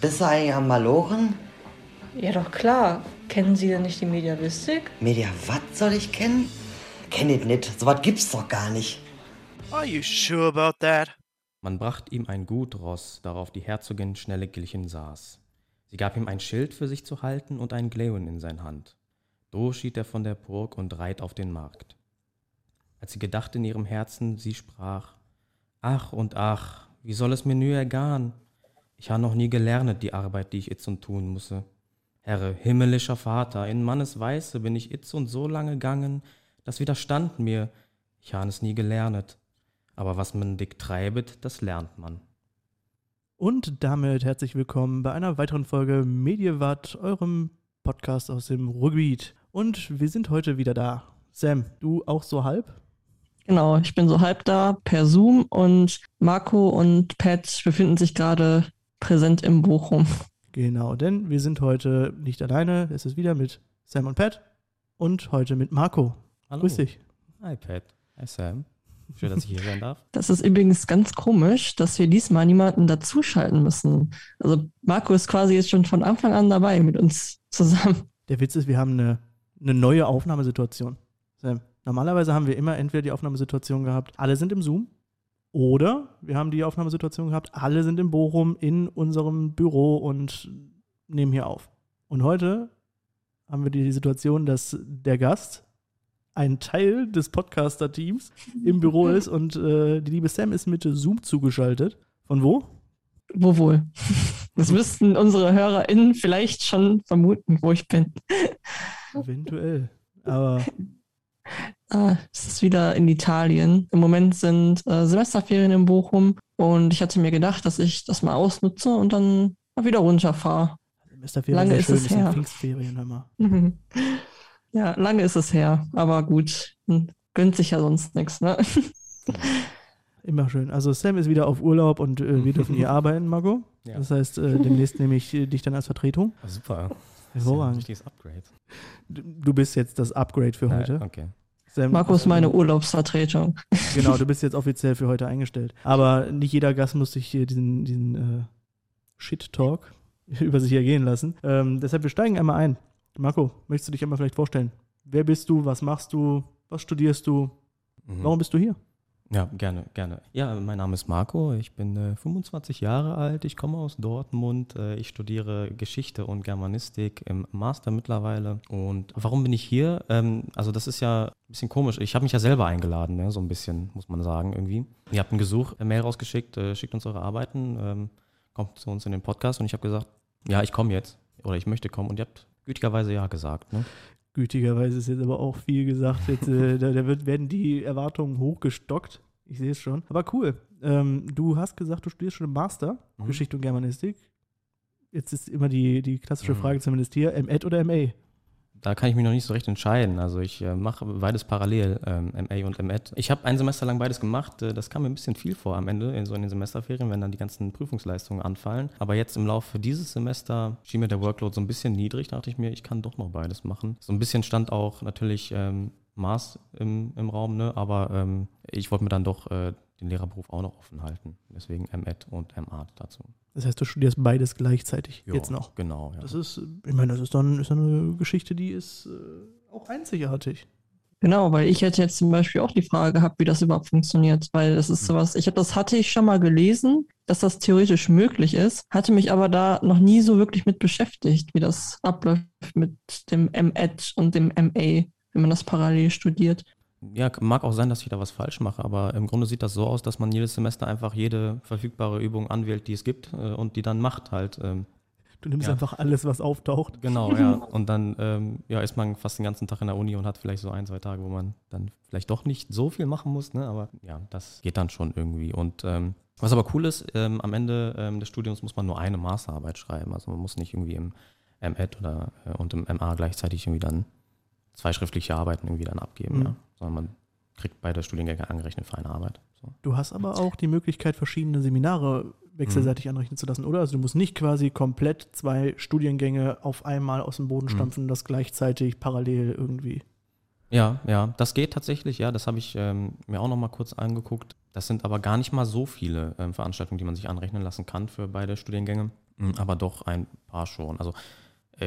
Bist du eigentlich am Malochen? Ja, doch klar. Kennen Sie denn nicht die Mediavistik? Media, was soll ich kennen? Kenn ich nicht. So was gibt's doch gar nicht. Are you sure about that? Man bracht ihm ein Gutross, darauf die Herzogin schnelle Gilchen saß. Sie gab ihm ein Schild für sich zu halten und ein Glewen in sein Hand. So schied er von der Burg und reit auf den Markt. Als sie gedacht in ihrem Herzen, sie sprach, Ach und ach, wie soll es mir nur ergahn? Ich ha noch nie gelernet die Arbeit, die ich itzund tun musse. Herre, himmlischer Vater, in Mannes Weiße bin ich itzund so lange gangen, das widerstand mir, ich han es nie gelernet. Aber was man dick treibet, das lernt man. Und damit herzlich willkommen bei einer weiteren Folge Mediewatt, eurem Podcast aus dem Ruhrgebiet. Und wir sind heute wieder da. Sam, du auch so halb? Genau, ich bin so halb da per Zoom und Marco und Pat befinden sich gerade präsent im Bochum. Genau, denn wir sind heute nicht alleine. Es ist wieder mit Sam und Pat und heute mit Marco. Hallo. Grüß dich. Hi Pat. Hi Sam. Schön, dass ich hier sein darf. Das ist übrigens ganz komisch, dass wir diesmal niemanden dazuschalten müssen. Also Marco ist quasi jetzt schon von Anfang an dabei mit uns zusammen. Der Witz ist, wir haben eine, eine neue Aufnahmesituation. Sam, normalerweise haben wir immer entweder die Aufnahmesituation gehabt, alle sind im Zoom, oder wir haben die Aufnahmesituation gehabt, alle sind in Bochum in unserem Büro und nehmen hier auf. Und heute haben wir die Situation, dass der Gast ein Teil des Podcaster-Teams im Büro ist und äh, die liebe Sam ist mit Zoom zugeschaltet. Von wo? Wo wohl? Das müssten unsere HörerInnen vielleicht schon vermuten, wo ich bin. Eventuell. Aber Ah, es ist wieder in Italien. Im Moment sind äh, Semesterferien in Bochum und ich hatte mir gedacht, dass ich das mal ausnutze und dann mal wieder runterfahre. Semesterferien Lange ist schön, es das sind her. Pfingstferien, hör mal. Mhm. Ja, lange ist es her, aber gut, gönnt sich ja sonst nichts, ne? Immer schön. Also Sam ist wieder auf Urlaub und äh, wir dürfen hier arbeiten, Marco. Ja. Das heißt, äh, demnächst nehme ich äh, dich dann als Vertretung. Ah, super. Das ist ja ein Upgrade. Du du bist jetzt das Upgrade für heute. Ja, okay. Sam, Marco ist meine Urlaubsvertretung. Genau, du bist jetzt offiziell für heute eingestellt. Aber nicht jeder Gast muss sich hier diesen, diesen äh, Shit-Talk über sich ergehen lassen. Ähm, deshalb, wir steigen einmal ein. Marco, möchtest du dich einmal vielleicht vorstellen? Wer bist du? Was machst du? Was studierst du? Mhm. Warum bist du hier? Ja, gerne, gerne. Ja, mein Name ist Marco, ich bin äh, 25 Jahre alt, ich komme aus Dortmund, äh, ich studiere Geschichte und Germanistik im Master mittlerweile. Und warum bin ich hier? Ähm, also das ist ja ein bisschen komisch. Ich habe mich ja selber eingeladen, ne? so ein bisschen, muss man sagen, irgendwie. Ihr habt ein Gesuch, eine Mail rausgeschickt, äh, schickt uns eure Arbeiten, ähm, kommt zu uns in den Podcast und ich habe gesagt, ja, ich komme jetzt oder ich möchte kommen und ihr habt gütigerweise ja gesagt. Ne? Gütigerweise ist jetzt aber auch viel gesagt. Jetzt, äh, da da wird, werden die Erwartungen hochgestockt. Ich sehe es schon. Aber cool. Ähm, du hast gesagt, du studierst schon im Master, Mhm. Geschichte und Germanistik. Jetzt ist immer die, die klassische Mhm. Frage zumindest hier, M.Ed oder M.A.? Da kann ich mich noch nicht so recht entscheiden. Also ich äh, mache beides parallel, ähm, MA und MAD. Ich habe ein Semester lang beides gemacht. Äh, das kam mir ein bisschen viel vor am Ende, in so in den Semesterferien, wenn dann die ganzen Prüfungsleistungen anfallen. Aber jetzt im Laufe dieses Semester schien mir der Workload so ein bisschen niedrig. Da dachte ich mir, ich kann doch noch beides machen. So ein bisschen stand auch natürlich ähm, Maß im, im Raum, ne? aber ähm, ich wollte mir dann doch äh, den Lehrerberuf auch noch offen halten. Deswegen MAD und MA dazu. Das heißt, du studierst beides gleichzeitig Ja, jetzt noch. Genau, ja. Das ist, ich meine, das ist dann ist dann eine Geschichte, die ist äh, auch einzigartig. Genau, weil ich hätte jetzt zum Beispiel auch die Frage gehabt, wie das überhaupt funktioniert, weil das ist sowas, ich habe das hatte ich schon mal gelesen, dass das theoretisch möglich ist, hatte mich aber da noch nie so wirklich mit beschäftigt, wie das abläuft mit dem M.Ed und dem M.A., wenn man das parallel studiert. Ja, mag auch sein, dass ich da was falsch mache, aber im Grunde sieht das so aus, dass man jedes Semester einfach jede verfügbare Übung anwählt, die es gibt äh, und die dann macht halt. Ähm, Du nimmst Ja. einfach alles, was auftaucht. genau, ja. Und dann ähm, ja, ist man fast den ganzen Tag in der Uni und hat vielleicht so ein, zwei Tage, wo man dann vielleicht doch nicht so viel machen muss, ne? aber ja, das geht dann schon irgendwie. Und ähm, was aber cool ist, ähm, am Ende ähm, des Studiums muss man nur eine Masterarbeit schreiben. Also man muss nicht irgendwie im M.Ed oder äh, und im MA gleichzeitig irgendwie dann zwei schriftliche Arbeiten irgendwie dann abgeben, Mhm. ja. Sondern man kriegt beide Studiengänge angerechnet für eine Arbeit. So. Du hast aber auch die Möglichkeit, verschiedene Seminare wechselseitig anrechnen zu lassen, oder? Also du musst nicht quasi komplett zwei Studiengänge auf einmal aus dem Boden Mhm. stampfen, das gleichzeitig parallel irgendwie. Ja, ja, das geht tatsächlich, ja, das habe ich ähm, mir auch noch mal kurz angeguckt. Das sind aber gar nicht mal so viele ähm, Veranstaltungen, die man sich anrechnen lassen kann für beide Studiengänge. Mm, Aber doch ein paar schon. Also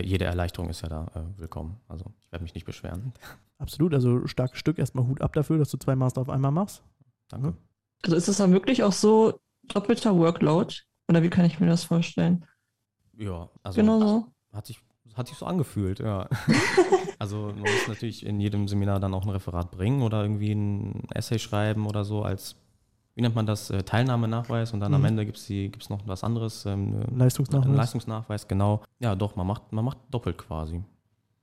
jede Erleichterung ist ja da äh, willkommen. Also ich werde mich nicht beschweren. Absolut, also starkes Stück. Erstmal Hut ab dafür, dass du zwei Master auf einmal machst. Danke. Also ist es dann wirklich auch so doppelter Workload? Oder wie kann ich mir das vorstellen? Ja, also genau so. hat sich hat sich so angefühlt, ja. also man muss natürlich in jedem Seminar dann auch ein Referat bringen oder irgendwie ein Essay schreiben oder so als, wie nennt man das, äh, Teilnahmenachweis und dann am Mhm. Ende gibt es gibt's noch was anderes. Ähm, eine- Leistungsnachweis. Leistungsnachweis, genau. Ja, doch, man macht, man macht doppelt quasi.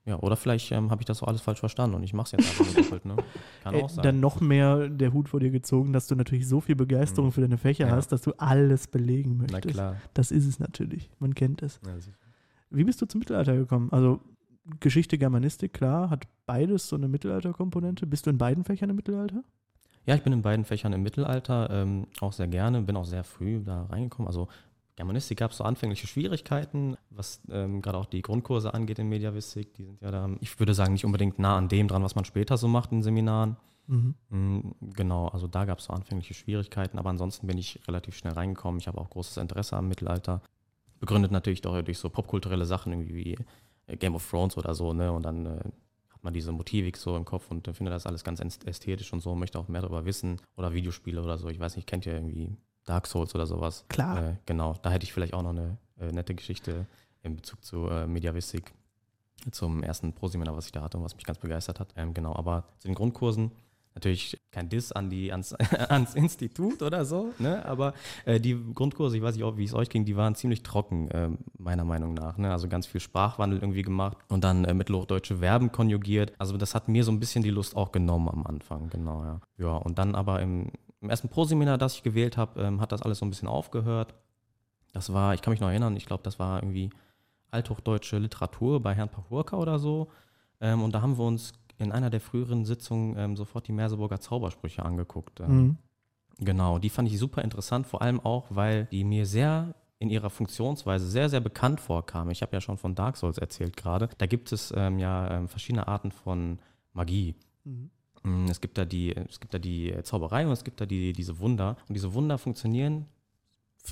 Ja, oder vielleicht ähm, habe ich das auch alles falsch verstanden und ich mache es jetzt einfach nur doppelt, ne? Kann Äh, auch sein. dann noch mehr der Hut vor dir gezogen, dass du natürlich so viel Begeisterung Mhm. für deine Fächer Ja. hast, dass du alles belegen Na möchtest. klar. Das ist es natürlich. Man kennt es. Ja. Wie bist du zum Mittelalter gekommen? Also Geschichte, Germanistik, klar, hat beides so eine Mittelalterkomponente. Bist du in beiden Fächern im Mittelalter? Ja, ich bin in beiden Fächern im Mittelalter ähm, auch sehr gerne, bin auch sehr früh da reingekommen. Also Germanistik gab es so anfängliche Schwierigkeiten, was ähm, gerade auch die Grundkurse angeht in Mediavistik. Die sind ja da, ich würde sagen, nicht unbedingt nah an dem dran, was man später so macht in Seminaren. Mhm. Mm, Genau, also da gab es so anfängliche Schwierigkeiten, aber ansonsten bin ich relativ schnell reingekommen. Ich habe auch großes Interesse am Mittelalter. Begründet natürlich doch durch so popkulturelle Sachen irgendwie wie äh, Game of Thrones oder so, ne? Und dann äh, hat man diese Motivik so im Kopf und findet das alles ganz äst- ästhetisch und so, möchte auch mehr darüber wissen. Oder Videospiele oder so. Ich weiß nicht, kennt ihr irgendwie Dark Souls oder sowas? Klar. Äh, genau, da hätte ich vielleicht auch noch eine äh, nette Geschichte in Bezug zu äh, Mediavistik zum ersten Pro-Seminar, was ich da hatte und was mich ganz begeistert hat. Ähm, genau, aber zu den Grundkursen natürlich kein Diss an die, ans, ans Institut oder so, ne? aber äh, die Grundkurse, ich weiß nicht, wie es euch ging, die waren ziemlich trocken, ähm, meiner Meinung nach. Ne? Also ganz viel Sprachwandel irgendwie gemacht und dann äh, mittelhochdeutsche Verben konjugiert. Also das hat mir so ein bisschen die Lust auch genommen am Anfang, genau, ja. Ja, und dann aber im, im ersten Pro-Seminar, das ich gewählt habe, ähm, hat das alles so ein bisschen aufgehört. Das war, ich kann mich noch erinnern, ich glaube, das war irgendwie althochdeutsche Literatur bei Herrn Pachurka oder so. Ähm, und da haben wir uns in einer der früheren Sitzungen ähm, sofort die Merseburger Zaubersprüche angeguckt. Ähm, Mhm. Genau, die fand ich super interessant, vor allem auch, weil die mir sehr in ihrer Funktionsweise sehr, sehr bekannt vorkamen. Ich habe ja schon von Dark Souls erzählt gerade. Da gibt es ähm, ja ähm, verschiedene Arten von Magie. Mhm. Mm, Es gibt da die, es gibt da die Zauberei und es gibt da die, diese Wunder. Und diese Wunder funktionieren,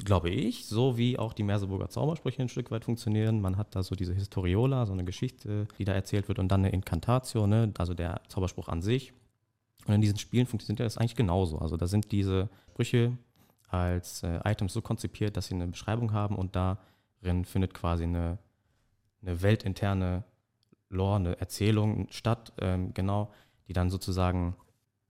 glaube ich, so wie auch die Merseburger Zaubersprüche ein Stück weit funktionieren. Man hat da so diese Historiola, so eine Geschichte, die da erzählt wird und dann eine Incantatio, ne? also der Zauberspruch an sich. Und in diesen Spielen funktioniert das eigentlich genauso. Also da sind diese Sprüche als äh, Items so konzipiert, dass sie eine Beschreibung haben und darin findet quasi eine, eine weltinterne Lore, eine Erzählung statt, ähm, genau, die dann sozusagen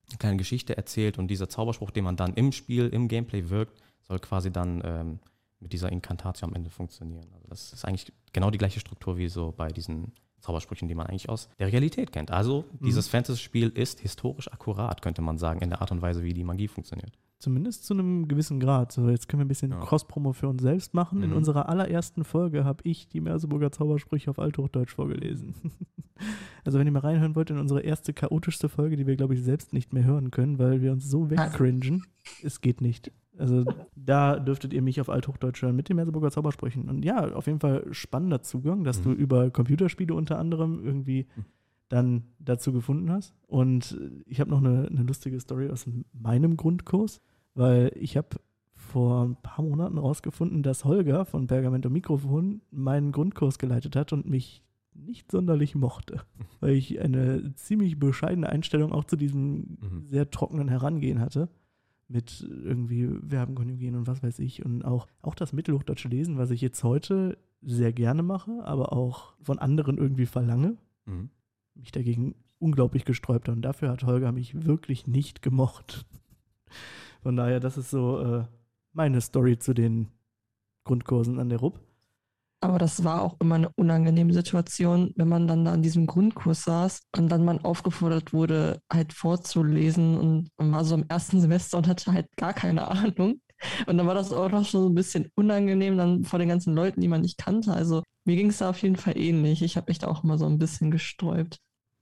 eine kleine Geschichte erzählt und dieser Zauberspruch, den man dann im Spiel, im Gameplay wirkt, soll quasi dann ähm, mit dieser Inkantatio am Ende funktionieren. Also das ist eigentlich genau die gleiche Struktur wie so bei diesen Zaubersprüchen, die man eigentlich aus der Realität kennt. Also dieses Fantasy-Spiel ist historisch akkurat, könnte man sagen, in der Art und Weise, wie die Magie funktioniert. Zumindest zu einem gewissen Grad. So, jetzt können wir ein bisschen Ja. Cross-Promo für uns selbst machen. In Mhm. unserer allerersten Folge habe ich die Merseburger Zaubersprüche auf Althochdeutsch vorgelesen. also wenn ihr mal reinhören wollt in unsere erste chaotischste Folge, die wir, glaube ich, selbst nicht mehr hören können, weil wir uns so wegcringen, es geht nicht. Also da dürftet ihr mich auf Althochdeutsch hören mit den Merseburger Zaubersprüchen. Und ja, auf jeden Fall spannender Zugang, dass Mhm. du über Computerspiele unter anderem irgendwie dann dazu gefunden hast. Und ich habe noch eine, eine lustige Story aus meinem Grundkurs, weil ich habe vor ein paar Monaten rausgefunden, dass Holger von Pergamento Mikrofon meinen Grundkurs geleitet hat und mich nicht sonderlich mochte, weil ich eine ziemlich bescheidene Einstellung auch zu diesem Mhm. sehr trockenen Herangehen hatte. Mit irgendwie Verben konjugieren und was weiß ich. Und auch, auch das mittelhochdeutsche Lesen, was ich jetzt heute sehr gerne mache, aber auch von anderen irgendwie verlange Mhm. mich dagegen unglaublich gesträubt habe. Und dafür hat Holger mich wirklich nicht gemocht. Von daher, das ist so äh, meine Story zu den Grundkursen an der RUB. Aber das war auch immer eine unangenehme Situation, wenn man dann da an diesem Grundkurs saß und dann man aufgefordert wurde, halt vorzulesen und man war so im ersten Semester und hatte halt gar keine Ahnung. Und dann war das auch noch schon so ein bisschen unangenehm dann vor den ganzen Leuten, die man nicht kannte. Also mir ging es da auf jeden Fall ähnlich. Ich habe mich da auch immer so ein bisschen gesträubt.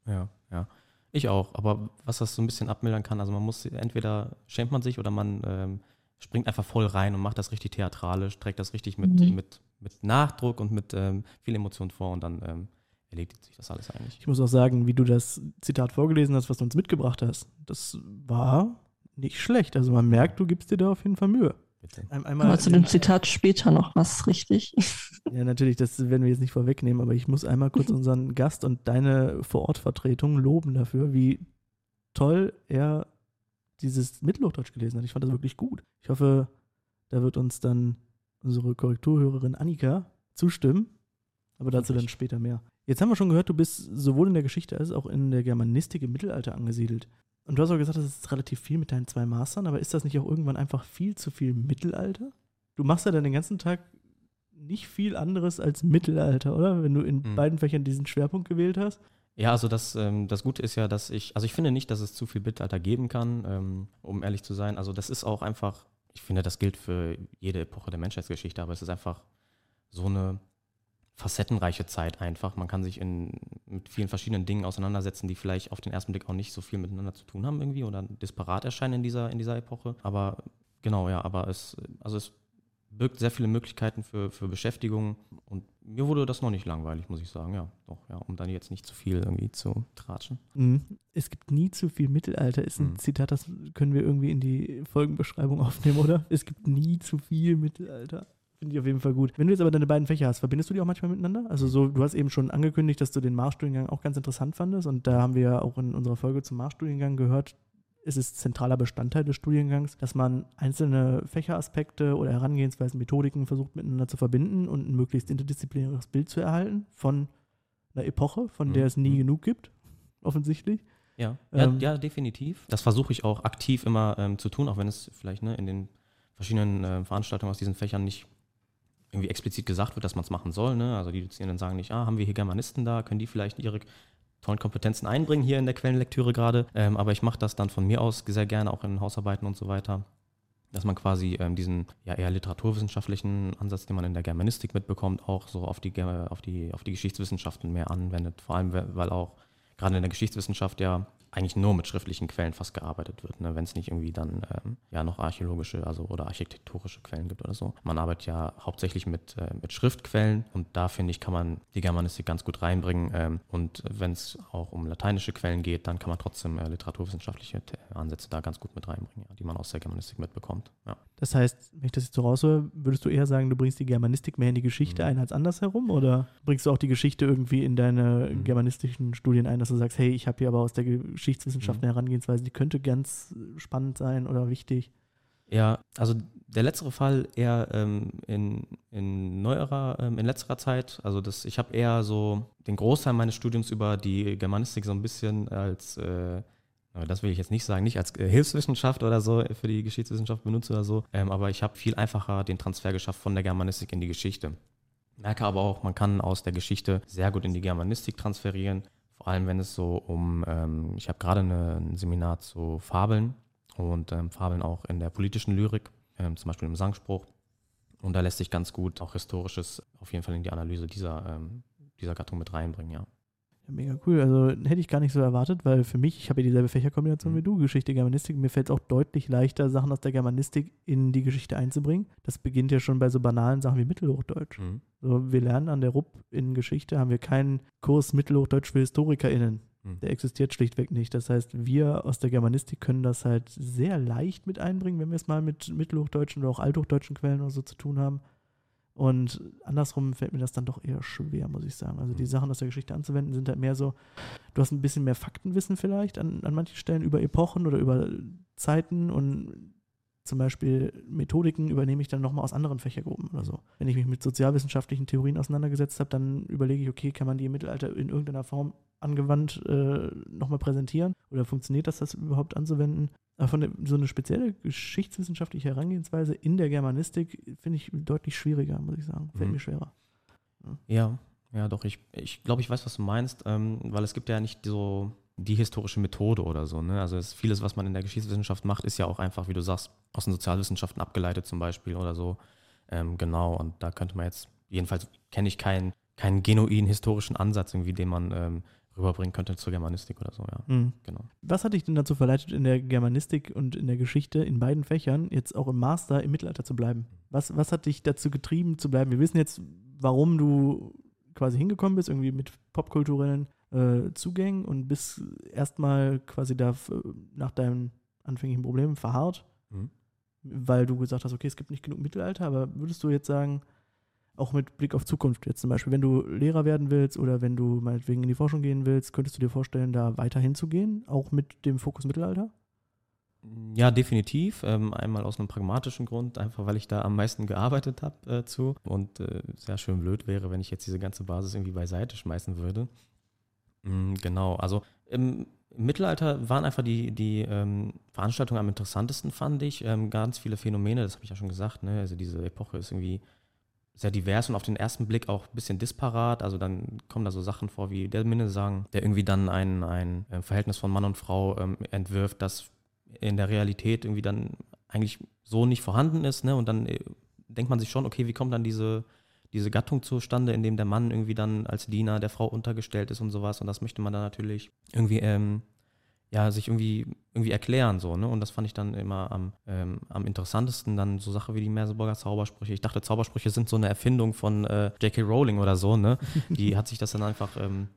Ja, ja. Ich auch. Aber was das so ein bisschen abmildern kann, also man muss entweder schämt man sich oder man ähm, springt einfach voll rein und macht das richtig theatralisch, trägt das richtig mit, Mhm. mit, mit Nachdruck und mit ähm, viel Emotion vor und dann ähm, erledigt sich das alles eigentlich. Ich muss auch sagen, wie du das Zitat vorgelesen hast, was du uns mitgebracht hast, das war nicht schlecht. Also man merkt, du gibst dir da auf jeden Fall Mühe. bitte. Ein, einmal Aber zu dem Zitat später noch was, richtig? Ja, natürlich, das werden wir jetzt nicht vorwegnehmen, aber ich muss einmal kurz unseren Gast und deine Vorortvertretung loben dafür, wie toll er dieses Mittelhochdeutsch gelesen hat. Ich fand das wirklich gut. Ich hoffe, da wird uns dann unsere Korrekturhörerin Annika zustimmen, aber dazu dann später mehr. Jetzt haben wir schon gehört, du bist sowohl in der Geschichte als auch in der Germanistik im Mittelalter angesiedelt. Und du hast auch gesagt, das ist relativ viel mit deinen zwei Mastern, aber ist das nicht auch irgendwann einfach viel zu viel Mittelalter? Du machst ja dann den ganzen Tag nicht viel anderes als Mittelalter, oder? Wenn du in Hm. beiden Fächern diesen Schwerpunkt gewählt hast. Ja, also das, ähm, das Gute ist ja, dass ich, also ich finde nicht, dass es zu viel Mittelalter geben kann, ähm, um ehrlich zu sein. Also das ist auch einfach, ich finde, das gilt für jede Epoche der Menschheitsgeschichte, aber es ist einfach so eine facettenreiche Zeit einfach. Man kann sich in, mit vielen verschiedenen Dingen auseinandersetzen, die vielleicht auf den ersten Blick auch nicht so viel miteinander zu tun haben irgendwie oder disparat erscheinen in dieser, in dieser Epoche. Aber genau, ja, aber es, also es birgt sehr viele Möglichkeiten für, für Beschäftigung und mir wurde das noch nicht langweilig, muss ich sagen, ja, doch, ja, um dann jetzt nicht zu viel irgendwie zu tratschen. Mhm. Es gibt nie zu viel Mittelalter, ist ein Mhm. Zitat, das können wir irgendwie in die Folgenbeschreibung aufnehmen, oder? Es gibt nie zu viel Mittelalter. Finde ich auf jeden Fall gut. Wenn du jetzt aber deine beiden Fächer hast, verbindest du die auch manchmal miteinander? Also so, du hast eben schon angekündigt, dass du den Marschstudiengang auch ganz interessant fandest und da haben wir ja auch in unserer Folge zum Marschstudiengang gehört, es ist zentraler Bestandteil des Studiengangs, dass man einzelne Fächeraspekte oder Herangehensweisen, Methodiken versucht miteinander zu verbinden und ein möglichst interdisziplinäres Bild zu erhalten von einer Epoche, von der Mhm. es nie genug gibt, offensichtlich. Ja, Ähm, ja, ja, definitiv. Das versuche ich auch aktiv immer ähm, zu tun, auch wenn es vielleicht ne, in den verschiedenen äh, Veranstaltungen aus diesen Fächern nicht irgendwie explizit gesagt wird, dass man es machen soll. Ne? Also die Dozierenden sagen nicht, ah, haben wir hier Germanisten da, können die vielleicht ihre tollen Kompetenzen einbringen hier in der Quellenlektüre gerade. Ähm, aber ich mache das dann von mir aus sehr gerne auch in Hausarbeiten und so weiter. Dass man quasi ähm, diesen ja eher literaturwissenschaftlichen Ansatz, den man in der Germanistik mitbekommt, auch so auf die, auf die, auf die Geschichtswissenschaften mehr anwendet. Vor allem, we- weil auch gerade in der Geschichtswissenschaft ja eigentlich nur mit schriftlichen Quellen fast gearbeitet wird, ne? wenn es nicht irgendwie dann ähm, ja noch archäologische also oder architektonische Quellen gibt oder so. Man arbeitet ja hauptsächlich mit, äh, mit Schriftquellen und da finde ich, kann man die Germanistik ganz gut reinbringen. Ähm, und wenn es auch um lateinische Quellen geht, dann kann man trotzdem äh, literaturwissenschaftliche Te- Ansätze da ganz gut mit reinbringen, ja, die man aus der Germanistik mitbekommt. Ja. Das heißt, wenn ich das jetzt so raushöre, würdest du eher sagen, du bringst die Germanistik mehr in die Geschichte Mhm. ein als andersherum? Oder bringst du auch die Geschichte irgendwie in deine Mhm. germanistischen Studien ein, dass du sagst, hey, ich habe hier aber aus der Geschichtswissenschaft Mhm. eine Herangehensweise, die könnte ganz spannend sein oder wichtig? Ja, also der letztere Fall eher ähm, in, in neuerer, ähm, in letzterer Zeit. Also das, ich habe eher so den Großteil meines Studiums über die Germanistik so ein bisschen als, äh, das will ich jetzt nicht sagen, nicht als äh, Hilfswissenschaft oder so für die Geschichtswissenschaft benutzt oder so, ähm, aber ich habe viel einfacher den Transfer geschafft von der Germanistik in die Geschichte. Merke aber auch, man kann aus der Geschichte sehr gut in die Germanistik transferieren. Vor allem, wenn es so um, ähm, ich habe gerade ein Seminar zu Fabeln und ähm, Fabeln auch in der politischen Lyrik, ähm, zum Beispiel im Sangspruch. Und da lässt sich ganz gut auch Historisches auf jeden Fall in die Analyse dieser, ähm, dieser Gattung mit reinbringen, ja. Ja, mega cool. Also hätte ich gar nicht so erwartet, weil für mich, ich habe ja dieselbe Fächerkombination Mhm. wie du, Geschichte, Germanistik. Mir fällt es auch deutlich leichter, Sachen aus der Germanistik in die Geschichte einzubringen. Das beginnt ja schon bei so banalen Sachen wie Mittelhochdeutsch. Mhm. So, wir lernen an der RUP in Geschichte, haben wir keinen Kurs Mittelhochdeutsch für HistorikerInnen. Mhm. Der existiert schlichtweg nicht. Das heißt, wir aus der Germanistik können das halt sehr leicht mit einbringen, wenn wir es mal mit mittelhochdeutschen oder auch althochdeutschen Quellen oder so zu tun haben. Und andersrum fällt mir das dann doch eher schwer, muss ich sagen. Also die Mhm. Sachen aus der Geschichte anzuwenden sind halt mehr so, du hast ein bisschen mehr Faktenwissen vielleicht an, an manchen Stellen über Epochen oder über Zeiten und zum Beispiel Methodiken übernehme ich dann nochmal aus anderen Fächergruppen oder so. Wenn ich mich mit sozialwissenschaftlichen Theorien auseinandergesetzt habe, dann überlege ich, okay, kann man die im Mittelalter in irgendeiner Form angewandt äh, nochmal präsentieren oder funktioniert das, das überhaupt anzuwenden? Aber von so eine spezielle geschichtswissenschaftliche Herangehensweise in der Germanistik finde ich deutlich schwieriger, muss ich sagen. Fällt Mhm. mir schwerer. Ja, ja, doch, ich, ich glaube, ich weiß, was du meinst, ähm, weil es gibt ja nicht so die historische Methode oder so. Ne? Also es, vieles, was man in der Geschichtswissenschaft macht, ist ja auch einfach, wie du sagst, aus den Sozialwissenschaften abgeleitet zum Beispiel oder so. Ähm, genau, und da könnte man jetzt, jedenfalls kenne ich keinen, keinen genuinen historischen Ansatz, irgendwie, den man ähm, rüberbringen könnte zur Germanistik oder so, ja. Mhm. Genau. Was hat dich denn dazu verleitet, in der Germanistik und in der Geschichte in beiden Fächern jetzt auch im Master im Mittelalter zu bleiben? Was, was hat dich dazu getrieben zu bleiben? Wir wissen jetzt, warum du quasi hingekommen bist, irgendwie mit popkulturellen äh, Zugängen und bist erstmal quasi da f- nach deinen anfänglichen Problemen verharrt. Mhm. weil du gesagt hast, okay, es gibt nicht genug Mittelalter, aber würdest du jetzt sagen, auch mit Blick auf Zukunft jetzt zum Beispiel, wenn du Lehrer werden willst oder wenn du meinetwegen in die Forschung gehen willst, könntest du dir vorstellen, da weiter hinzugehen, auch mit dem Fokus Mittelalter? Ja, definitiv. Ähm, einmal aus einem pragmatischen Grund, einfach weil ich da am meisten gearbeitet habe äh, zu und äh, sehr schön blöd wäre, wenn ich jetzt diese ganze Basis irgendwie beiseite schmeißen würde. Mm, genau, also im, im Mittelalter waren einfach die, die ähm, Veranstaltungen am interessantesten, fand ich. Ähm, ganz viele Phänomene, das habe ich ja schon gesagt. Ne? Also diese Epoche ist irgendwie sehr divers und auf den ersten Blick auch ein bisschen disparat. Also dann kommen da so Sachen vor wie der Minnesang, der irgendwie dann ein, ein äh, Verhältnis von Mann und Frau ähm, entwirft, das in der Realität irgendwie dann eigentlich so nicht vorhanden ist. Ne? Und dann äh, denkt man sich schon, okay, wie kommt dann diese, diese Gattung zustande, in dem der Mann irgendwie dann als Diener der Frau untergestellt ist und sowas. Und das möchte man dann natürlich irgendwie ähm, ja, sich irgendwie, irgendwie erklären, so, ne? Und das fand ich dann immer am, ähm, am interessantesten, dann so Sachen wie die Merseburger Zaubersprüche. Ich dachte, Zaubersprüche sind so eine Erfindung von äh, J.K. Rowling oder so, ne? Die hat sich das dann einfach, ähm,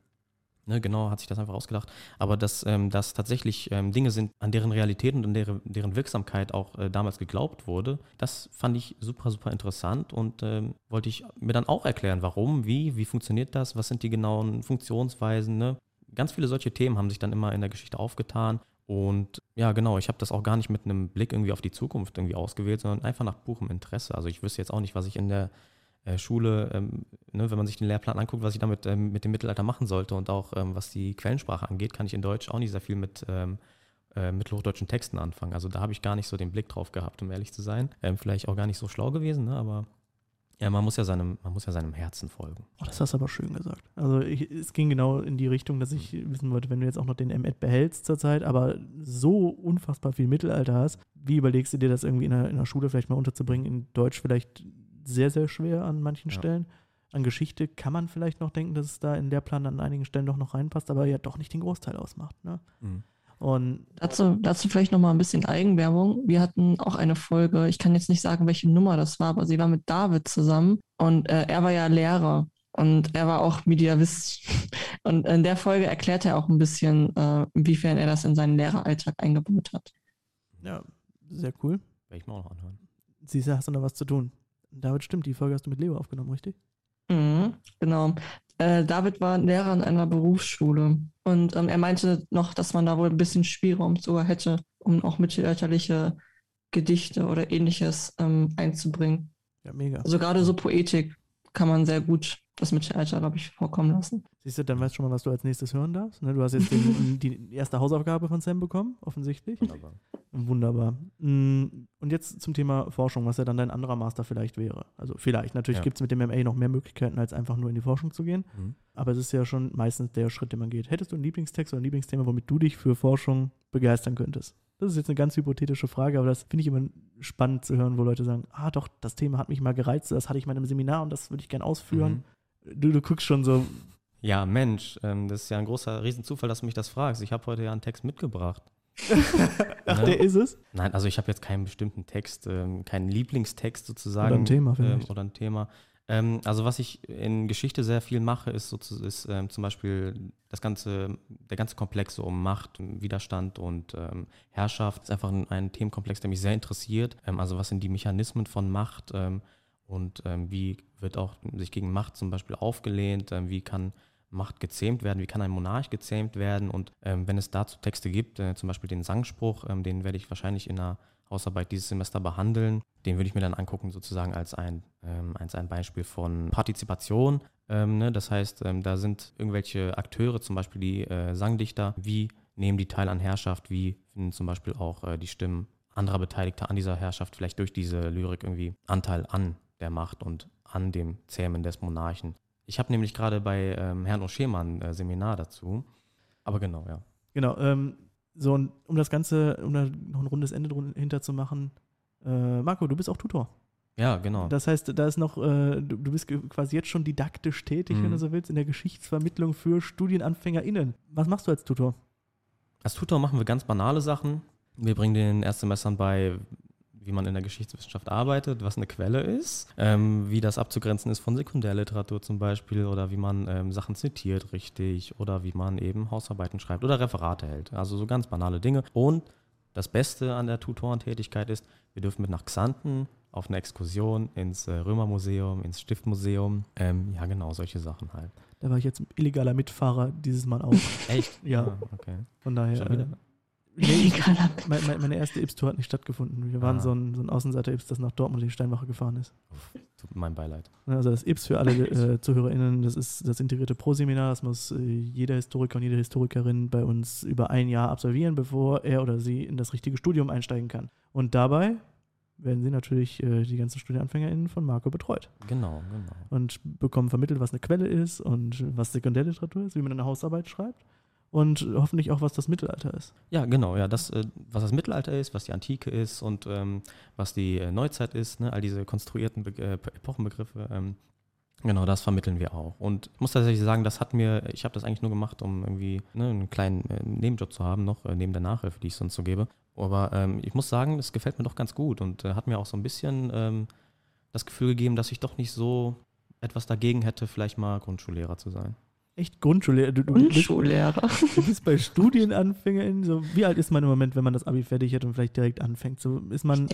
ne, genau, hat sich das einfach ausgedacht. Aber dass ähm, das tatsächlich ähm, Dinge sind, an deren Realität und an deren, deren Wirksamkeit auch äh, damals geglaubt wurde, das fand ich super, super interessant und ähm, wollte ich mir dann auch erklären, warum, wie, wie funktioniert das, was sind die genauen Funktionsweisen, ne? Ganz viele solche Themen haben sich dann immer in der Geschichte aufgetan. Und ja, genau, ich habe das auch gar nicht mit einem Blick irgendwie auf die Zukunft irgendwie ausgewählt, sondern einfach nach purem Interesse. Also ich wüsste jetzt auch nicht, was ich in der äh, Schule, ähm, ne, wenn man sich den Lehrplan anguckt, was ich damit ähm, mit dem Mittelalter machen sollte. Und auch ähm, was die Quellensprache angeht, kann ich in Deutsch auch nicht sehr viel mit ähm, äh, mittelhochdeutschen Texten anfangen. Also da habe ich gar nicht so den Blick drauf gehabt, um ehrlich zu sein. Ähm, vielleicht auch gar nicht so schlau gewesen, ne, aber ja, man muss ja seinem, man muss ja seinem Herzen folgen. Oh, das hast du aber schön gesagt. Also ich, es ging genau in die Richtung, dass ich wissen wollte, wenn du jetzt auch noch den M-Ed behältst zurzeit, aber so unfassbar viel Mittelalter hast, wie überlegst du dir das irgendwie in der, in der Schule vielleicht mal unterzubringen? In Deutsch vielleicht sehr, sehr schwer an manchen Ja. Stellen. An Geschichte kann man vielleicht noch denken, dass es da in der Plan an einigen Stellen doch noch reinpasst, aber ja doch nicht den Großteil ausmacht. Ne? Mhm. Und Dazu, dazu vielleicht nochmal ein bisschen Eigenwerbung. Wir hatten auch eine Folge, ich kann jetzt nicht sagen, welche Nummer das war, aber sie war mit David zusammen und äh, er war ja Lehrer und er war auch Mediavist. Und in der Folge erklärt er auch ein bisschen, äh, inwiefern er das in seinen Lehreralltag eingebaut hat. ja, sehr cool. Werde ich mir auch noch anhören. Siehst du, hast du noch was zu tun. David, stimmt, die Folge hast du mit Leo aufgenommen, richtig? Mhm, genau. Äh, David war Lehrer in einer Berufsschule und ähm, er meinte noch, dass man da wohl ein bisschen Spielraum sogar hätte, um auch mittelalterliche Gedichte oder ähnliches ähm, einzubringen. Ja, mega. Also gerade so Poetik kann man sehr gut das Mittelalter, glaube ich, vorkommen lassen. Siehst du, dann weißt du schon mal, was du als nächstes hören darfst. Ne? Du hast jetzt den, die erste Hausaufgabe von Sam bekommen, offensichtlich. Wunderbar. Wunderbar. Mm, Und jetzt zum Thema Forschung, was ja dann dein anderer Master vielleicht wäre. Also vielleicht, natürlich Ja. gibt es mit dem MA noch mehr Möglichkeiten, als einfach nur in die Forschung zu gehen. Mhm. Aber es ist ja schon meistens der Schritt, den man geht. Hättest du einen Lieblingstext oder ein Lieblingsthema, womit du dich für Forschung begeistern könntest? Das ist jetzt eine ganz hypothetische Frage, aber das finde ich immer spannend zu hören, wo Leute sagen, ah doch, das Thema hat mich mal gereizt, das hatte ich mal im Seminar und das würde ich gerne ausführen. Mhm. Du, du guckst schon so, Ja, Mensch, ähm, das ist ja ein großer Riesenzufall, dass du mich das fragst. Ich habe heute ja einen Text mitgebracht. ach, Ne? der ist es? Nein, also ich habe jetzt keinen bestimmten Text, ähm, keinen Lieblingstext sozusagen. Oder ein Thema ähm, vielleicht. Oder ein Thema. Ähm, also was ich in Geschichte sehr viel mache, ist, ist ähm, zum Beispiel das ganze, der ganze Komplex so um Macht, Widerstand und ähm, Herrschaft. ist einfach ein, ein Themenkomplex, der mich sehr interessiert. Ähm, also was sind die Mechanismen von Macht ähm, und ähm, wie wird auch sich gegen Macht zum Beispiel aufgelehnt, ähm, wie kann Macht gezähmt werden, wie kann ein Monarch gezähmt werden und ähm, wenn es dazu Texte gibt, äh, zum Beispiel den Sangspruch, ähm, den werde ich wahrscheinlich in einer Hausarbeit dieses Semester behandeln. Den würde ich mir dann angucken, sozusagen als ein, ähm, als ein Beispiel von Partizipation. Ähm, ne? Das heißt, da sind irgendwelche Akteure, zum Beispiel die äh, Sangdichter, wie nehmen die teil an Herrschaft, wie finden zum Beispiel auch äh, die Stimmen anderer Beteiligter an dieser Herrschaft vielleicht durch diese Lyrik irgendwie Anteil an der Macht und an dem Zähmen des Monarchen. Ich habe nämlich gerade bei ähm, Herrn O'Schemann ein äh, Seminar dazu. Aber genau, ja. Genau, ähm, so und um das Ganze, um da noch ein rundes Ende drun- hinter zu machen, äh, Marco, du bist auch Tutor. Ja, genau. Das heißt, da ist noch, äh, du, du bist quasi jetzt schon didaktisch tätig, wenn Mhm. du so willst, in der Geschichtsvermittlung für StudienanfängerInnen. Was machst du als Tutor? Als Tutor machen wir ganz banale Sachen. Wir bringen den Erstsemestern bei, wie man in der Geschichtswissenschaft arbeitet, was eine Quelle ist, ähm, wie das abzugrenzen ist von Sekundärliteratur zum Beispiel oder wie man ähm, Sachen zitiert richtig oder wie man eben Hausarbeiten schreibt oder Referate hält. Also so ganz banale Dinge. Und Das Beste an der Tutorentätigkeit ist, wir dürfen mit nach Xanten auf eine Exkursion ins äh, Römermuseum, ins Stiftmuseum. Ähm, ja, genau, solche Sachen halt. Da war ich jetzt illegaler Mitfahrer dieses Mal auch. Echt? Ja. Ah, okay. Von daher. Nee, ich, mein, mein, meine erste Ips-Tour hat nicht stattgefunden. Wir waren Ah. so ein, so ein Außenseiter-Ips, das nach Dortmund in die Steinwache gefahren ist. Mein Beileid. Also das IPS für alle äh, ZuhörerInnen, das ist das integrierte Pro-Seminar. Das muss äh, jeder Historiker und jede Historikerin bei uns über ein Jahr absolvieren, bevor er oder sie in das richtige Studium einsteigen kann. Und dabei werden sie natürlich äh, die ganzen StudienanfängerInnen von Marco betreut Genau, genau. und bekommen vermittelt, was eine Quelle ist und was Sekundärliteratur ist, wie man eine Hausarbeit schreibt und hoffentlich auch, was das Mittelalter ist. Ja, genau, ja, das, äh, was das Mittelalter ist, was die Antike ist und ähm, was die äh, Neuzeit ist, ne, all diese konstruierten Be äh, Epochenbegriffe, ähm, genau, das vermitteln wir auch. Und ich muss tatsächlich sagen, das hat mir, ich habe das eigentlich nur gemacht, um irgendwie ne, einen kleinen äh, Nebenjob zu haben, noch äh, neben der Nachhilfe, die ich sonst so gebe. Aber ähm, ich muss sagen, es gefällt mir doch ganz gut und äh, hat mir auch so ein bisschen ähm, das Gefühl gegeben, dass ich doch nicht so etwas dagegen hätte, vielleicht mal Grundschullehrer zu sein. Echt Grundschullehrer. Du, du, bist, Grundschullehrer. du bist bei StudienanfängerInnen so, wie alt ist man im Moment, wenn man das Abi fertig hat und vielleicht direkt anfängt? So ist man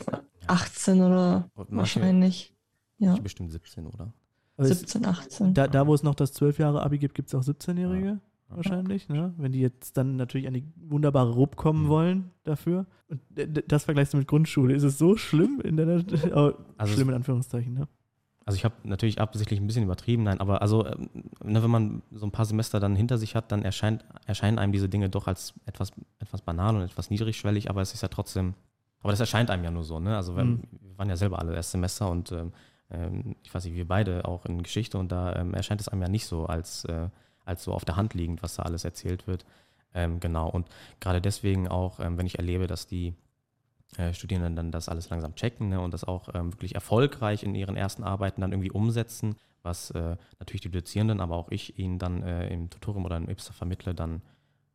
18 oder wahrscheinlich. Ja, Bestimmt 17, oder? aber ist, 17, 18. da, da, wo es noch das 12 Jahre Abi gibt, gibt es auch 17-Jährige. Ja. wahrscheinlich, ne? wenn die jetzt dann natürlich an die wunderbare RUB kommen Mhm. wollen dafür. Und das vergleichst du mit Grundschule. Ist es so schlimm in der oh, Also schlimm in Anführungszeichen, ne? Also ich habe natürlich absichtlich ein bisschen übertrieben, nein, aber also ähm, ne, wenn man so ein paar Semester dann hinter sich hat, dann erscheint, erscheinen einem diese Dinge doch als etwas, etwas banal und etwas niedrigschwellig, aber es ist ja trotzdem, aber das erscheint einem ja nur so, ne? Also wenn, Mhm. wir waren ja selber alle Erstsemester und ähm, ähm, ich weiß nicht, wir beide auch in Geschichte und da ähm, erscheint es einem ja nicht so als, äh, als so auf der Hand liegend, was da alles erzählt wird. Ähm, genau, und gerade deswegen auch, ähm, wenn ich erlebe, dass die äh, Studierenden dann das alles langsam checken ne, und das auch ähm, wirklich erfolgreich in ihren ersten Arbeiten dann irgendwie umsetzen, was äh, natürlich die Dozierenden, aber auch ich ihnen dann äh, im Tutorium oder im IPSA vermittle, dann,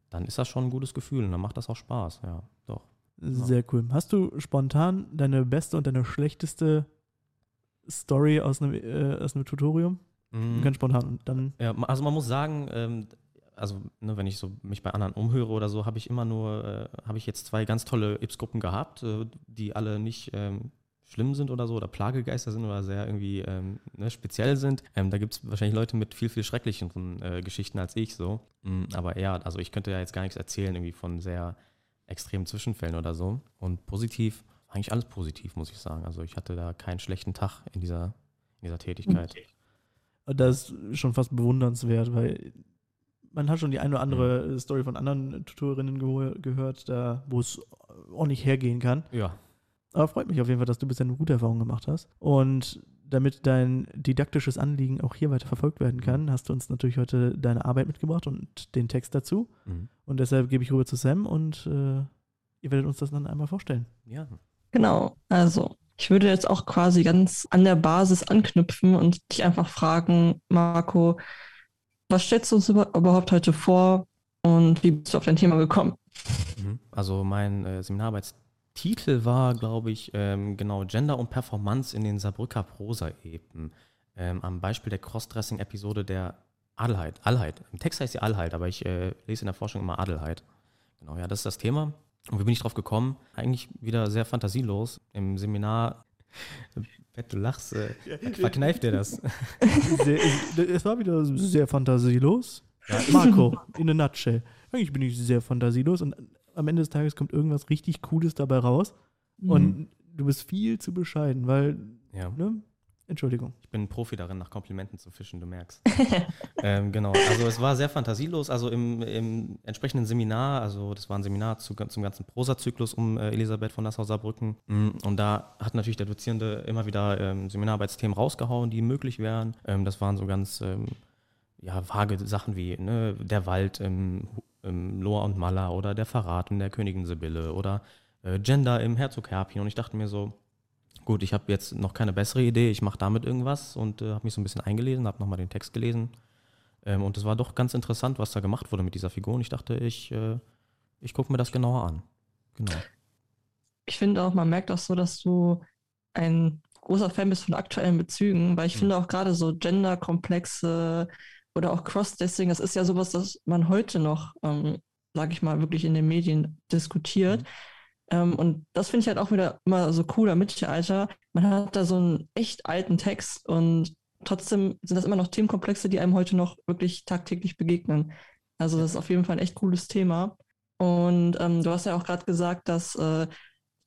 dann ist das schon ein gutes Gefühl und dann macht das auch Spaß, ja, doch. Sehr cool. Hast du spontan deine beste und deine schlechteste Story aus einem, äh, aus einem Tutorium? Mhm. Ganz spontan. Dann, Ja, also man muss sagen, ähm, also ne, wenn ich so mich bei anderen umhöre oder so, habe ich immer nur, äh, habe ich jetzt zwei ganz tolle Ips-Gruppen gehabt, äh, die alle nicht ähm, schlimm sind oder so oder Plagegeister sind oder sehr irgendwie ähm, ne, speziell sind. Ähm, da gibt es wahrscheinlich Leute mit viel, viel schrecklicheren äh, Geschichten als ich so. Mm, aber ja, also ich könnte ja jetzt gar nichts erzählen irgendwie von sehr extremen Zwischenfällen oder so. Und positiv, eigentlich alles positiv, muss ich sagen. Also ich hatte da keinen schlechten Tag in dieser, in dieser Tätigkeit. das ist schon fast bewundernswert, weil man hat schon die eine oder andere Mhm. Story von anderen Tutorinnen geho- gehört, da, wo es auch nicht hergehen kann. Ja. Aber freut mich auf jeden Fall, dass du bisher eine gute Erfahrung gemacht hast. Und damit dein didaktisches Anliegen auch hier weiter verfolgt werden kann, hast du uns natürlich heute deine Arbeit mitgebracht und den Text dazu. Mhm. Und deshalb gebe ich rüber zu Sam und äh, ihr werdet uns das dann einmal vorstellen. Ja. Genau, also ich würde jetzt auch quasi ganz an der Basis anknüpfen und dich einfach fragen, Marco, was stellst du uns über- überhaupt heute vor und wie bist du auf dein Thema gekommen? Mhm. Also mein äh, Seminararbeitstitel war, glaube ich, ähm, genau Gender und Performance in den Saarbrücker Prosa-Epen. Ähm, am Beispiel der Crossdressing-Episode der Adelheid. Allheit. Im Text heißt sie Allheit, aber ich äh, lese in der Forschung immer Adelheid. Genau, ja, das ist das Thema. Und wie bin ich drauf gekommen? Eigentlich wieder sehr fantasielos. Im Seminar, Bett, du lachst, äh, verkneift dir das. Es war wieder sehr fantasielos. Marco, in a nutshell. Eigentlich bin ich sehr fantasielos und am Ende des Tages kommt irgendwas richtig Cooles dabei raus. Und du bist viel zu bescheiden, weil, Ja. ne? Entschuldigung. Ich bin ein Profi darin, nach Komplimenten zu fischen, du merkst. ähm, genau, also es war sehr fantasielos. Also im, im entsprechenden Seminar, also das war ein Seminar zu, zum ganzen Prosazyklus um äh, Elisabeth von Nassau-Saarbrücken. Mm, Und da hat natürlich der Dozierende immer wieder ähm, Seminararbeitsthemen rausgehauen, die möglich wären. Ähm, das waren so ganz ähm, ja, vage Sachen wie ne, der Wald im, im Lohr und Malla oder der Verrat in der Königin Sibylle oder äh, Gender im Herzog Herpin. Und ich dachte mir so, Gut, ich habe jetzt noch keine bessere Idee. Ich mache damit irgendwas und äh, habe mich so ein bisschen eingelesen, habe nochmal den Text gelesen. Ähm, und es war doch ganz interessant, was da gemacht wurde mit dieser Figur. Und ich dachte, ich, äh, ich gucke mir das genauer an. Genau. Ich finde auch, man merkt auch so, dass du ein großer Fan bist von aktuellen Bezügen, weil ich Mhm. finde auch gerade so Genderkomplexe oder auch Cross-Dressing, das ist ja sowas, das man heute noch, ähm, sage ich mal, wirklich in den Medien diskutiert. Mhm. Ähm, und das finde ich halt auch wieder immer so cool am Mittelalter. Man hat da so einen echt alten Text und trotzdem sind das immer noch Themenkomplexe, die einem heute noch wirklich tagtäglich begegnen. Also das ist auf jeden Fall ein echt cooles Thema. Und ähm, du hast ja auch gerade gesagt, dass äh,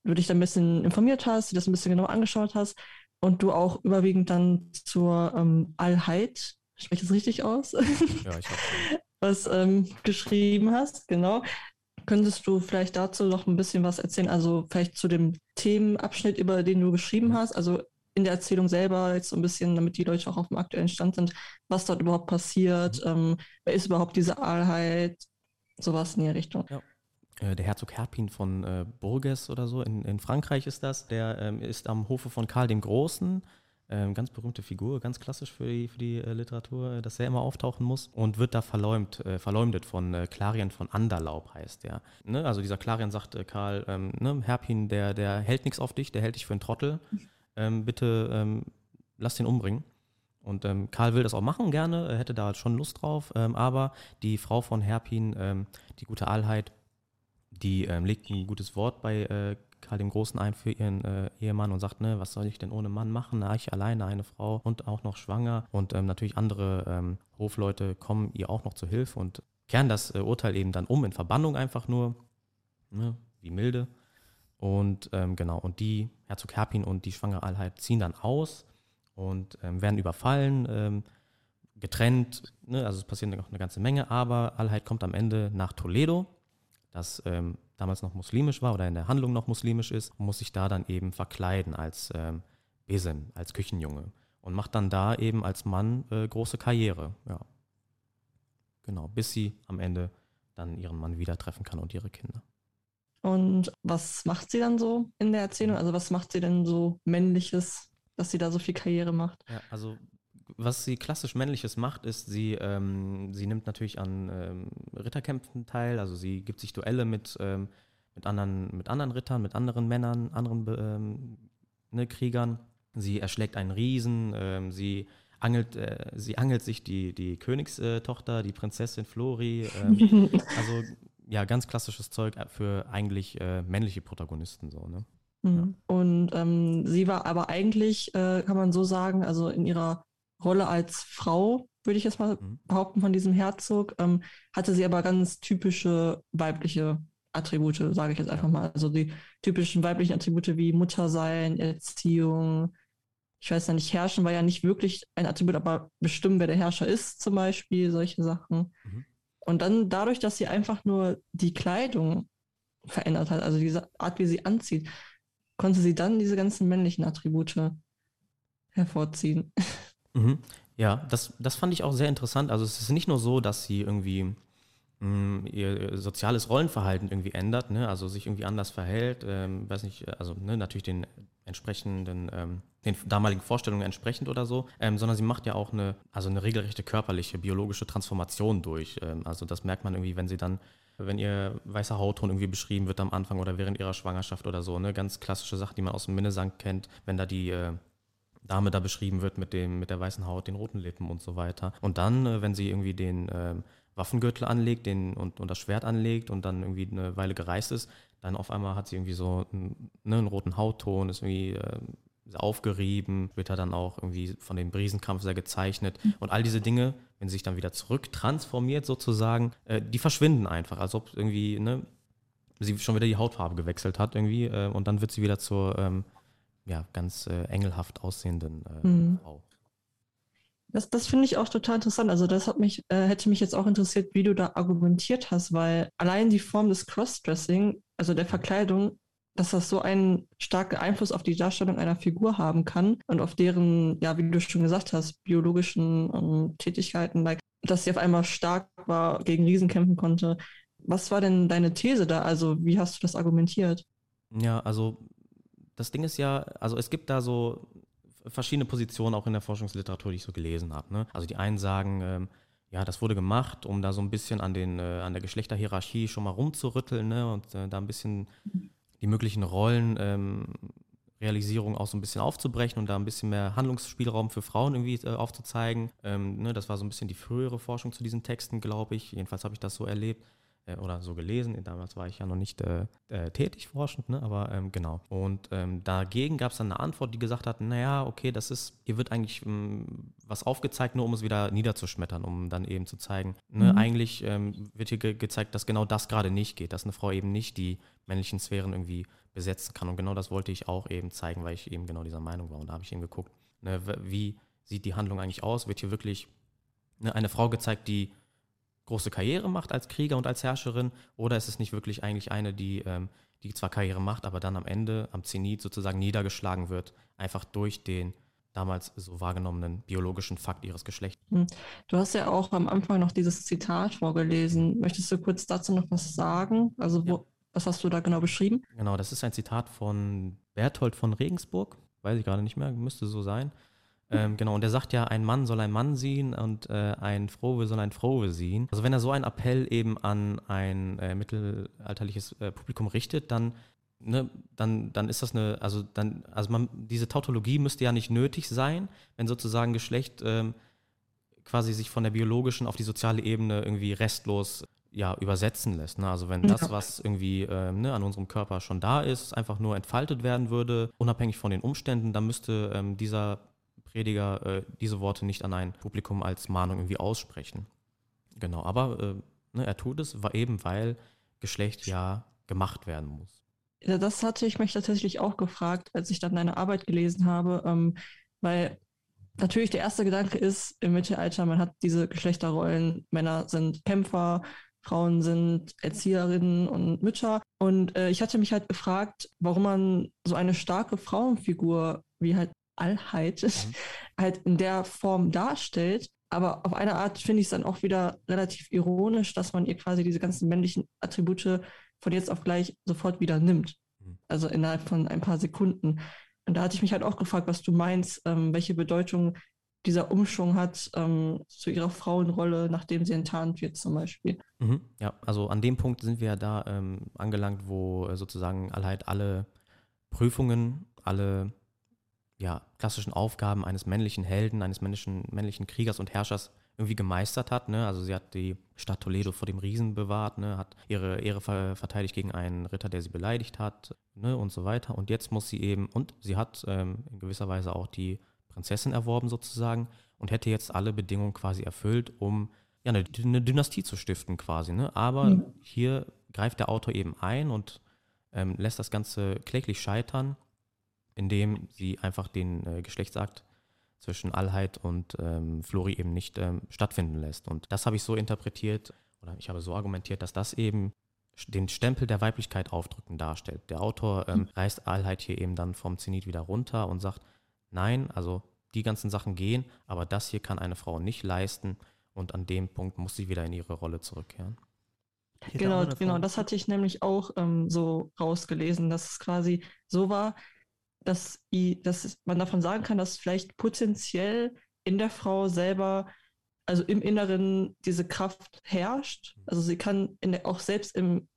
du dich da ein bisschen informiert hast, dir das ein bisschen genau angeschaut hast und du auch überwiegend dann zur ähm, Allheit, spreche ich das richtig aus? Ja, ich habe was ähm, geschrieben hast, genau. Könntest du vielleicht dazu noch ein bisschen was erzählen? Also vielleicht zu dem Themenabschnitt, über den du geschrieben hast, also in der Erzählung selber jetzt so ein bisschen, damit die Leute auch auf dem aktuellen Stand sind, was dort überhaupt passiert, Mhm. ähm, wer ist überhaupt diese Allheit, sowas in die Richtung. Äh, der Herzog Herpin von äh, Bourges oder so, in, in Frankreich ist das, der ähm, ist am Hofe von Karl dem Großen. Ähm, ganz berühmte Figur, ganz klassisch für die, für die äh, Literatur, äh, dass er immer auftauchen muss und wird da verleumd, äh, verleumdet von äh, Klarian von Anderlaub heißt der. Ne? Also dieser Klarian sagt äh, Karl, ähm, ne, Herpin, der, der hält nichts auf dich, der hält dich für einen Trottel. Ähm, bitte ähm, lass den umbringen. Und ähm, Karl will das auch machen gerne, er hätte da schon Lust drauf, ähm, aber die Frau von Herpin, ähm, die gute Allheit, die legt ein gutes Wort bei Karl dem Großen ein für ihren äh, Ehemann und sagt, ne, was soll ich denn ohne Mann machen? Na, ich alleine, eine Frau und auch noch schwanger. Und ähm, natürlich andere ähm, Hofleute kommen ihr auch noch zu Hilfe und kehren das äh, Urteil eben dann um in Verbannung einfach nur, ne, wie milde. Und ähm, genau, und die, Herzog Herpin und die schwangere Allheit ziehen dann aus und ähm, werden überfallen, ähm, getrennt, ne? also es passiert noch eine ganze Menge, aber Allheit kommt am Ende nach Toledo, das ähm, damals noch muslimisch war oder in der Handlung noch muslimisch ist, und muss sich da dann eben verkleiden als ähm, Besem, als Küchenjunge und macht dann da eben als Mann äh, große Karriere, ja. Genau, bis sie am Ende dann ihren Mann wieder treffen kann und ihre Kinder. Und was macht sie dann so in der Erzählung? Also was macht sie denn so männliches, dass sie da so viel Karriere macht? Ja, also was sie klassisch männliches macht, ist, sie, ähm, sie nimmt natürlich an ähm, Ritterkämpfen teil, also sie gibt sich Duelle mit, ähm, mit, anderen, mit anderen Rittern, mit anderen Männern, anderen ähm, ne, Kriegern. Sie erschlägt einen Riesen, ähm, sie angelt, äh, sie angelt sich die, die Königstochter, die Prinzessin Flori. Ähm, also ja, ganz klassisches Zeug für eigentlich äh, männliche Protagonisten so, ne? Mhm. Und ähm, sie war aber eigentlich, äh, kann man so sagen, also in ihrer Rolle als Frau, würde ich jetzt mal Mhm. behaupten, von diesem Herzog, ähm, hatte sie aber ganz typische weibliche Attribute, sage ich jetzt einfach mal. Also die typischen weiblichen Attribute wie Muttersein, Erziehung, ich weiß ja nicht, Herrschen war ja nicht wirklich ein Attribut, aber bestimmen, wer der Herrscher ist, zum Beispiel, solche Sachen. Mhm. Und dann dadurch, dass sie einfach nur die Kleidung verändert hat, also diese Art, wie sie anzieht, konnte sie dann diese ganzen männlichen Attribute hervorziehen. Mhm. Ja, das, das fand ich auch sehr interessant. Also es ist nicht nur so, dass sie irgendwie mh, ihr soziales Rollenverhalten irgendwie ändert, ne? also sich irgendwie anders verhält, ähm, weiß nicht, also ne, natürlich den entsprechenden, ähm, den damaligen Vorstellungen entsprechend oder so, ähm, sondern sie macht ja auch eine, also eine regelrechte körperliche, biologische Transformation durch. Ähm, also das merkt man irgendwie, wenn sie dann, wenn ihr weißer Hautton irgendwie beschrieben wird am Anfang oder während ihrer Schwangerschaft oder so, ne, ganz klassische Sache, die man aus dem Minnesang kennt, wenn da die äh, Dame da beschrieben wird mit dem mit der weißen Haut, den roten Lippen und so weiter. Und dann, äh, wenn sie irgendwie den ähm, Waffengürtel anlegt, den und, und das Schwert anlegt und dann irgendwie eine Weile gereist ist, dann auf einmal hat sie irgendwie so einen, ne, einen roten Hautton, ist irgendwie äh, sehr aufgerieben, wird er dann auch irgendwie von dem Riesenkampf sehr gezeichnet. Und all diese Dinge, wenn sie sich dann wieder zurück transformiert sozusagen, äh, die verschwinden einfach, als ob irgendwie, ne, sie schon wieder die Hautfarbe gewechselt hat irgendwie äh, und dann wird sie wieder zur ähm, ja, ganz äh, engelhaft aussehenden äh, Mhm. Frau. Das, das finde ich auch total interessant. Also das hat mich, äh, hätte mich jetzt auch interessiert, wie du da argumentiert hast, weil allein die Form des Crossdressing, also der Verkleidung, dass das so einen starken Einfluss auf die Darstellung einer Figur haben kann und auf deren, ja, wie du schon gesagt hast, biologischen ähm, Tätigkeiten, like, dass sie auf einmal stark war, gegen Riesen kämpfen konnte. Was war denn deine These da? Also wie hast du das argumentiert? Ja, also das Ding ist ja, also es gibt da so verschiedene Positionen auch in der Forschungsliteratur, die ich so gelesen habe. Ne? Also die einen sagen, ähm, ja, das wurde gemacht, um da so ein bisschen an, den, äh, an der Geschlechterhierarchie schon mal rumzurütteln ne? und äh, da ein bisschen die möglichen Rollen ähm, auch so ein bisschen aufzubrechen und da ein bisschen mehr Handlungsspielraum für Frauen irgendwie äh, aufzuzeigen. Ähm, ne, das war so ein bisschen die frühere Forschung zu diesen Texten, glaube ich. Jedenfalls habe ich das so erlebt. Äh, oder so gelesen. Damals war ich ja noch nicht äh, äh, tätig forschend, ne? aber ähm, genau. Und ähm, dagegen gab es dann eine Antwort, die gesagt hat, naja, okay, das ist, hier wird eigentlich ähm, was aufgezeigt, nur um es wieder niederzuschmettern, um dann eben zu zeigen, ne, Mhm. eigentlich ähm, wird hier ge gezeigt, dass genau das gerade nicht geht, dass eine Frau eben nicht die männlichen Sphären irgendwie besetzen kann. Und genau das wollte ich auch eben zeigen, weil ich eben genau dieser Meinung war. Und da habe ich eben geguckt, ne, wie sieht die Handlung eigentlich aus? Wird hier wirklich ne, eine Frau gezeigt, die große Karriere macht als Krieger und als Herrscherin? Oder ist es nicht wirklich eigentlich eine, die, ähm, die zwar Karriere macht, aber dann am Ende, am Zenit sozusagen niedergeschlagen wird, einfach durch den damals so wahrgenommenen biologischen Fakt ihres Geschlechts? Du hast ja auch am Anfang noch dieses Zitat vorgelesen. Möchtest du kurz dazu noch was sagen? Also, wo, was hast du da genau beschrieben? Genau, das ist ein Zitat von Berthold von Regensburg, weiß ich gerade nicht mehr, müsste so sein. Ähm, genau, und der sagt ja, ein Mann soll ein Mann sehen und äh, ein Frohe soll ein Frohe sehen. Also wenn er so einen Appell eben an ein äh, mittelalterliches äh, Publikum richtet, dann, ne, dann, dann ist das eine, also dann, also man, diese Tautologie müsste ja nicht nötig sein, wenn sozusagen Geschlecht ähm, quasi sich von der biologischen auf die soziale Ebene irgendwie restlos ja, übersetzen lässt. Ne? Also wenn das, was irgendwie ähm, ne, an unserem Körper schon da ist, einfach nur entfaltet werden würde, unabhängig von den Umständen, dann müsste ähm, dieser Prediger äh, diese Worte nicht an ein Publikum als Mahnung irgendwie aussprechen. Genau, aber äh, ne, er tut es eben, weil Geschlecht ja gemacht werden muss. Das hatte ich mich tatsächlich auch gefragt, als ich dann deine Arbeit gelesen habe, ähm, weil natürlich der erste Gedanke ist im Mittelalter, man hat diese Geschlechterrollen, Männer sind Kämpfer, Frauen sind Erzieherinnen und Mütter. Und äh, ich hatte mich halt gefragt, warum man so eine starke Frauenfigur wie halt Allheit halt in der Form darstellt. Aber auf eine Art finde ich es dann auch wieder relativ ironisch, dass man ihr quasi diese ganzen männlichen Attribute von jetzt auf gleich sofort wieder nimmt. Mhm. Also innerhalb von ein paar Sekunden. Und da hatte ich mich halt auch gefragt, was du meinst, ähm, welche Bedeutung dieser Umschwung hat ähm, zu ihrer Frauenrolle, nachdem sie enttarnt wird zum Beispiel. Mhm, ja, also an dem Punkt sind wir ja da ähm, angelangt, wo äh, sozusagen halt alle Prüfungen, alle ja, klassischen Aufgaben eines männlichen Helden, eines männlichen, männlichen Kriegers und Herrschers irgendwie gemeistert hat. Ne? Also sie hat die Stadt Toledo vor dem Riesen bewahrt, ne? hat ihre Ehre ver verteidigt gegen einen Ritter, der sie beleidigt hat ne? und so weiter. Und jetzt muss sie eben, und sie hat ähm, in gewisser Weise auch die Prinzessin erworben sozusagen und hätte jetzt alle Bedingungen quasi erfüllt, um ja, eine, eine Dynastie zu stiften quasi. Ne? Aber Mhm. hier greift der Autor eben ein und ähm, lässt das Ganze kläglich scheitern, indem sie einfach den äh, Geschlechtsakt zwischen Allheit und ähm, Flori eben nicht ähm, stattfinden lässt. Und das habe ich so interpretiert oder ich habe so argumentiert, dass das eben den Stempel der Weiblichkeit aufdrücken darstellt. Der Autor ähm, reißt Allheit hier eben dann vom Zenit wieder runter und sagt, nein, also die ganzen Sachen gehen, aber das hier kann eine Frau nicht leisten und an dem Punkt muss sie wieder in ihre Rolle zurückkehren. Genau, genau, das hatte ich nämlich auch ähm, so rausgelesen, dass es quasi so war, dass, i, dass man davon sagen kann, dass vielleicht potenziell in der Frau selber, also im Inneren, diese Kraft herrscht. Also sie kann in der, auch selbst im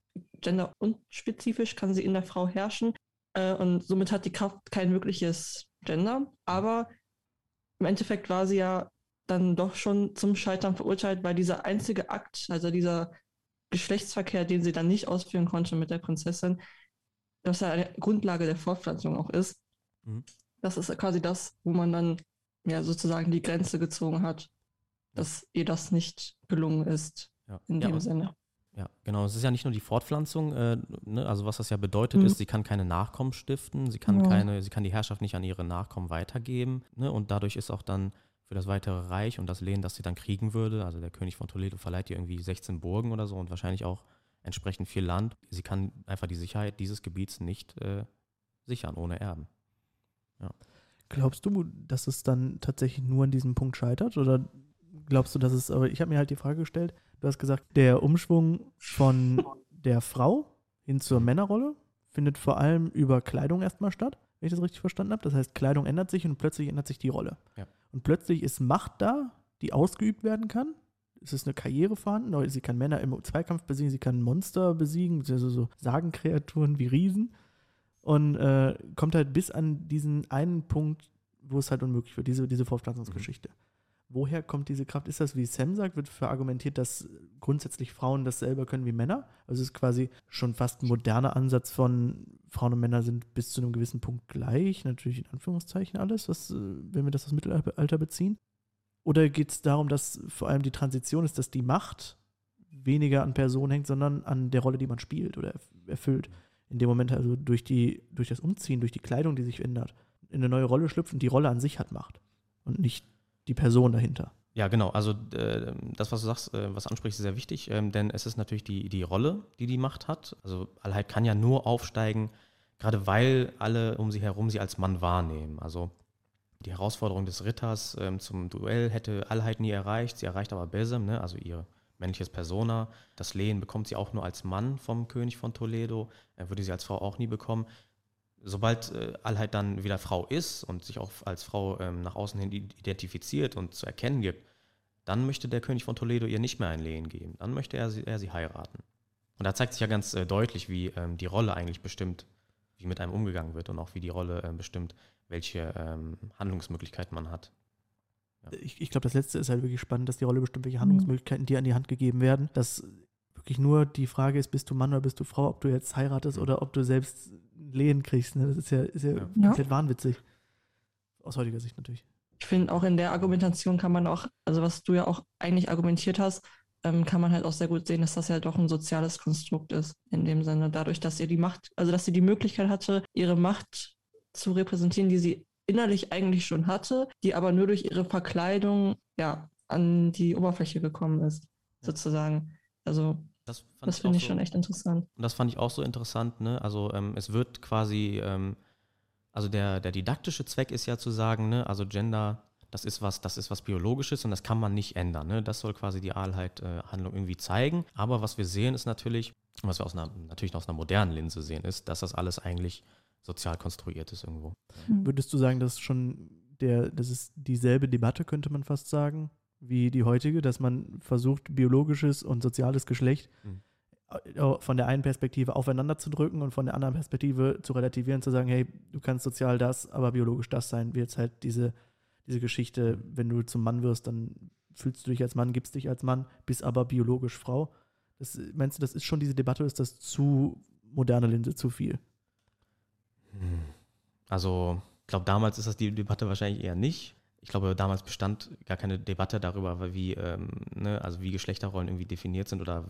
Gender unspezifisch kann sie in der Frau herrschen äh, und somit hat die Kraft kein wirkliches Gender. Aber im Endeffekt war sie ja dann doch schon zum Scheitern verurteilt, weil dieser einzige Akt, also dieser Geschlechtsverkehr, den sie dann nicht ausführen konnte mit der Prinzessin, was ja eine Grundlage der Fortpflanzung auch ist. Mhm. Das ist quasi das, wo man dann ja sozusagen die Grenze gezogen hat, dass ihr das nicht gelungen ist Ja, in ja, dem Sinne. Ja, genau. Es ist ja nicht nur die Fortpflanzung, äh, ne? also was das ja bedeutet Mhm. ist, sie kann keine Nachkommen stiften, sie kann Ja. keine, sie kann die Herrschaft nicht an ihre Nachkommen weitergeben, ne? Und dadurch ist auch dann für das weitere Reich und das Lehen, das sie dann kriegen würde, also der König von Toledo verleiht ihr irgendwie 16 Burgen oder so und wahrscheinlich auch entsprechend viel Land. Sie kann einfach die Sicherheit dieses Gebiets nicht äh, sichern ohne Erben. Glaubst du, dass es dann tatsächlich nur an diesem Punkt scheitert? Oder glaubst du, dass es, aber ich habe mir halt die Frage gestellt, du hast gesagt, der Umschwung von der Frau hin zur Männerrolle findet vor allem über Kleidung erstmal statt, wenn ich das richtig verstanden habe. Das heißt, Kleidung ändert sich und plötzlich ändert sich die Rolle. Ja. Und plötzlich ist Macht da, die ausgeübt werden kann. Es ist eine Karriere vorhanden, sie kann Männer im Zweikampf besiegen, sie kann Monster besiegen, also so Sagenkreaturen wie Riesen und äh, kommt halt bis an diesen einen Punkt, wo es halt unmöglich wird, diese, diese Fortpflanzungsgeschichte. Mhm. woher kommt diese Kraft? Ist das, wie Sam sagt, wird verargumentiert, dass grundsätzlich Frauen das selber können wie Männer? Also es ist quasi schon fast ein moderner Ansatz von Frauen und Männer sind bis zu einem gewissen Punkt gleich, natürlich in Anführungszeichen alles, was, äh, wenn wir das aus Mittelalter beziehen. Oder geht es darum, dass vor allem die Transition ist, dass die Macht weniger an Personen hängt, sondern an der Rolle, die man spielt oder erfüllt. In dem Moment also durch, die, durch das Umziehen, durch die Kleidung, die sich ändert, in eine neue Rolle schlüpfen, die Rolle an sich hat Macht und nicht die Person dahinter. Ja, genau. Also äh, das, was du sagst, äh, was ansprichst, ist sehr wichtig, ähm, denn es ist natürlich die, die Rolle, die die Macht hat. Also Allheit kann ja nur aufsteigen, gerade weil alle um sie herum sie als Mann wahrnehmen. Also die Herausforderung des Ritters ähm, zum Duell hätte Allheit nie erreicht. Sie erreicht aber Besem, ne? also ihr männliches Persona. Das Lehen bekommt sie auch nur als Mann vom König von Toledo. Er würde sie als Frau auch nie bekommen sobald äh, Allheit dann wieder Frau ist und sich auch als Frau ähm, nach außen hin identifiziert und zu erkennen gibt, dann möchte der König von Toledo ihr nicht mehr ein Lehen geben. Dann möchte er sie, er sie heiraten. Und da zeigt sich ja ganz äh, deutlich, wie ähm, die Rolle eigentlich bestimmt, wie mit einem umgegangen wird und auch wie die Rolle äh, bestimmt, welche ähm, Handlungsmöglichkeiten man hat. Ja. Ich, ich glaube, das letzte ist halt wirklich spannend, dass die Rolle bestimmt, welche Handlungsmöglichkeiten dir an die Hand gegeben werden. Dass wirklich nur die Frage ist, bist du Mann oder bist du Frau, ob du jetzt heiratest mhm. oder ob du selbst Lehen kriegst. Ne? Das ist ja, ist ja, ja. komplett wahnwitzig. Aus heutiger Sicht natürlich. Ich finde, auch in der Argumentation kann man auch, also was du ja auch eigentlich argumentiert hast, ähm, kann man halt auch sehr gut sehen, dass das ja doch ein soziales Konstrukt ist. In dem Sinne, dadurch, dass ihr die Macht, also dass sie die Möglichkeit hatte, ihre Macht zu repräsentieren, die sie innerlich eigentlich schon hatte, die aber nur durch ihre Verkleidung ja an die Oberfläche gekommen ist, sozusagen. Also das, das finde ich so, schon echt interessant. Und das fand ich auch so interessant. Ne? Also ähm, es wird quasi, ähm, also der, der didaktische Zweck ist ja zu sagen, ne? also Gender, das ist was, das ist was Biologisches und das kann man nicht ändern. Ne? Das soll quasi die Aalheit-Handlung äh, irgendwie zeigen. Aber was wir sehen, ist natürlich, was wir aus einer, natürlich aus einer modernen Linse sehen, ist, dass das alles eigentlich sozial konstruiert ist irgendwo. Mhm. Würdest du sagen, dass schon der, das ist dieselbe Debatte, könnte man fast sagen, wie die heutige, dass man versucht, biologisches und soziales Geschlecht mhm. von der einen Perspektive aufeinander zu drücken und von der anderen Perspektive zu relativieren, zu sagen, hey, du kannst sozial das, aber biologisch das sein, wie jetzt halt diese, diese Geschichte, wenn du zum Mann wirst, dann fühlst du dich als Mann, gibst dich als Mann, bist aber biologisch Frau. Das, meinst du, das ist schon diese Debatte, ist das zu moderne Linse, zu viel? Also, ich glaube, damals ist das die Debatte wahrscheinlich eher nicht ich glaube, damals bestand gar keine Debatte darüber, wie, ähm, ne, also wie Geschlechterrollen irgendwie definiert sind oder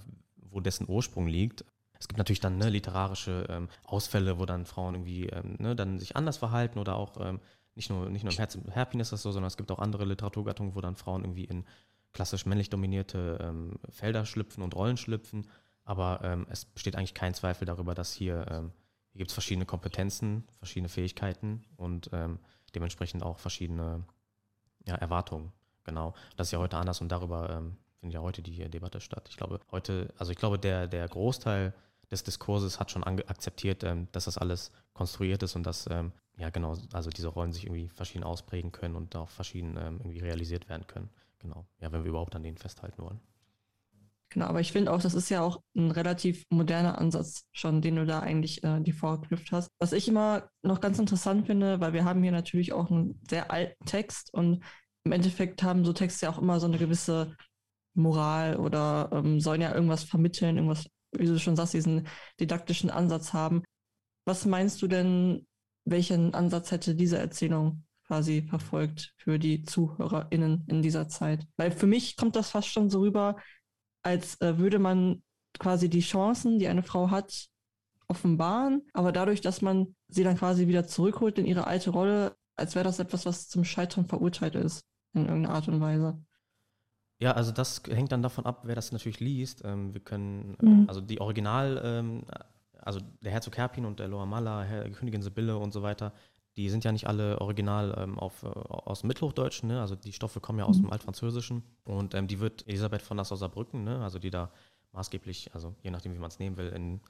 wo dessen Ursprung liegt. Es gibt natürlich dann ne, literarische ähm, Ausfälle, wo dann Frauen irgendwie ähm, ne, dann sich anders verhalten oder auch ähm, nicht nur, nicht nur im Herz, Hairpin ist das so, sondern es gibt auch andere Literaturgattungen, wo dann Frauen irgendwie in klassisch männlich dominierte ähm, Felder schlüpfen und Rollen schlüpfen. Aber ähm, es besteht eigentlich kein Zweifel darüber, dass hier, hier gibt es verschiedene Kompetenzen, verschiedene Fähigkeiten und dementsprechend auch verschiedene ja, Erwartungen, genau. Das ist ja heute anders und darüber ähm, findet ja heute die Debatte statt. Ich glaube, heute, also ich glaube, der, der Großteil des Diskurses hat schon akzeptiert, ähm, dass das alles konstruiert ist und dass, ähm, ja genau, also diese Rollen sich irgendwie verschieden ausprägen können und auch verschieden ähm, irgendwie realisiert werden können. Genau. Ja, wenn wir überhaupt an denen festhalten wollen. Genau, aber ich finde auch, das ist ja auch ein relativ moderner Ansatz schon, den du da eigentlich äh, die vorgeknüpft hast. Was ich immer noch ganz interessant finde, weil wir haben hier natürlich auch einen sehr alten Text und im Endeffekt haben so Texte ja auch immer so eine gewisse Moral oder ähm, sollen ja irgendwas vermitteln, irgendwas, wie du schon sagst, diesen didaktischen Ansatz haben. Was meinst du denn, welchen Ansatz hätte diese Erzählung quasi verfolgt für die ZuhörerInnen in dieser Zeit? Weil für mich kommt das fast schon so rüber, als äh, würde man quasi die Chancen, die eine Frau hat, offenbaren, aber dadurch, dass man sie dann quasi wieder zurückholt in ihre alte Rolle, als wäre das etwas, was zum Scheitern verurteilt ist, in irgendeiner Art und Weise. Ja, also das hängt dann davon ab, wer das natürlich liest. Ähm, wir können, mhm. also die Original, ähm, also der Herzog Herpin und der Loa Malla, Herr, Königin Sibylle und so weiter, die sind ja nicht alle original ähm, auf, äh, aus dem Mittelhochdeutschen, ne? also die Stoffe kommen ja aus mhm. dem Altfranzösischen und ähm, die wird Elisabeth von Nassau-Saarbrücken, ne? also die da maßgeblich, also je nachdem, wie man es nehmen will, in,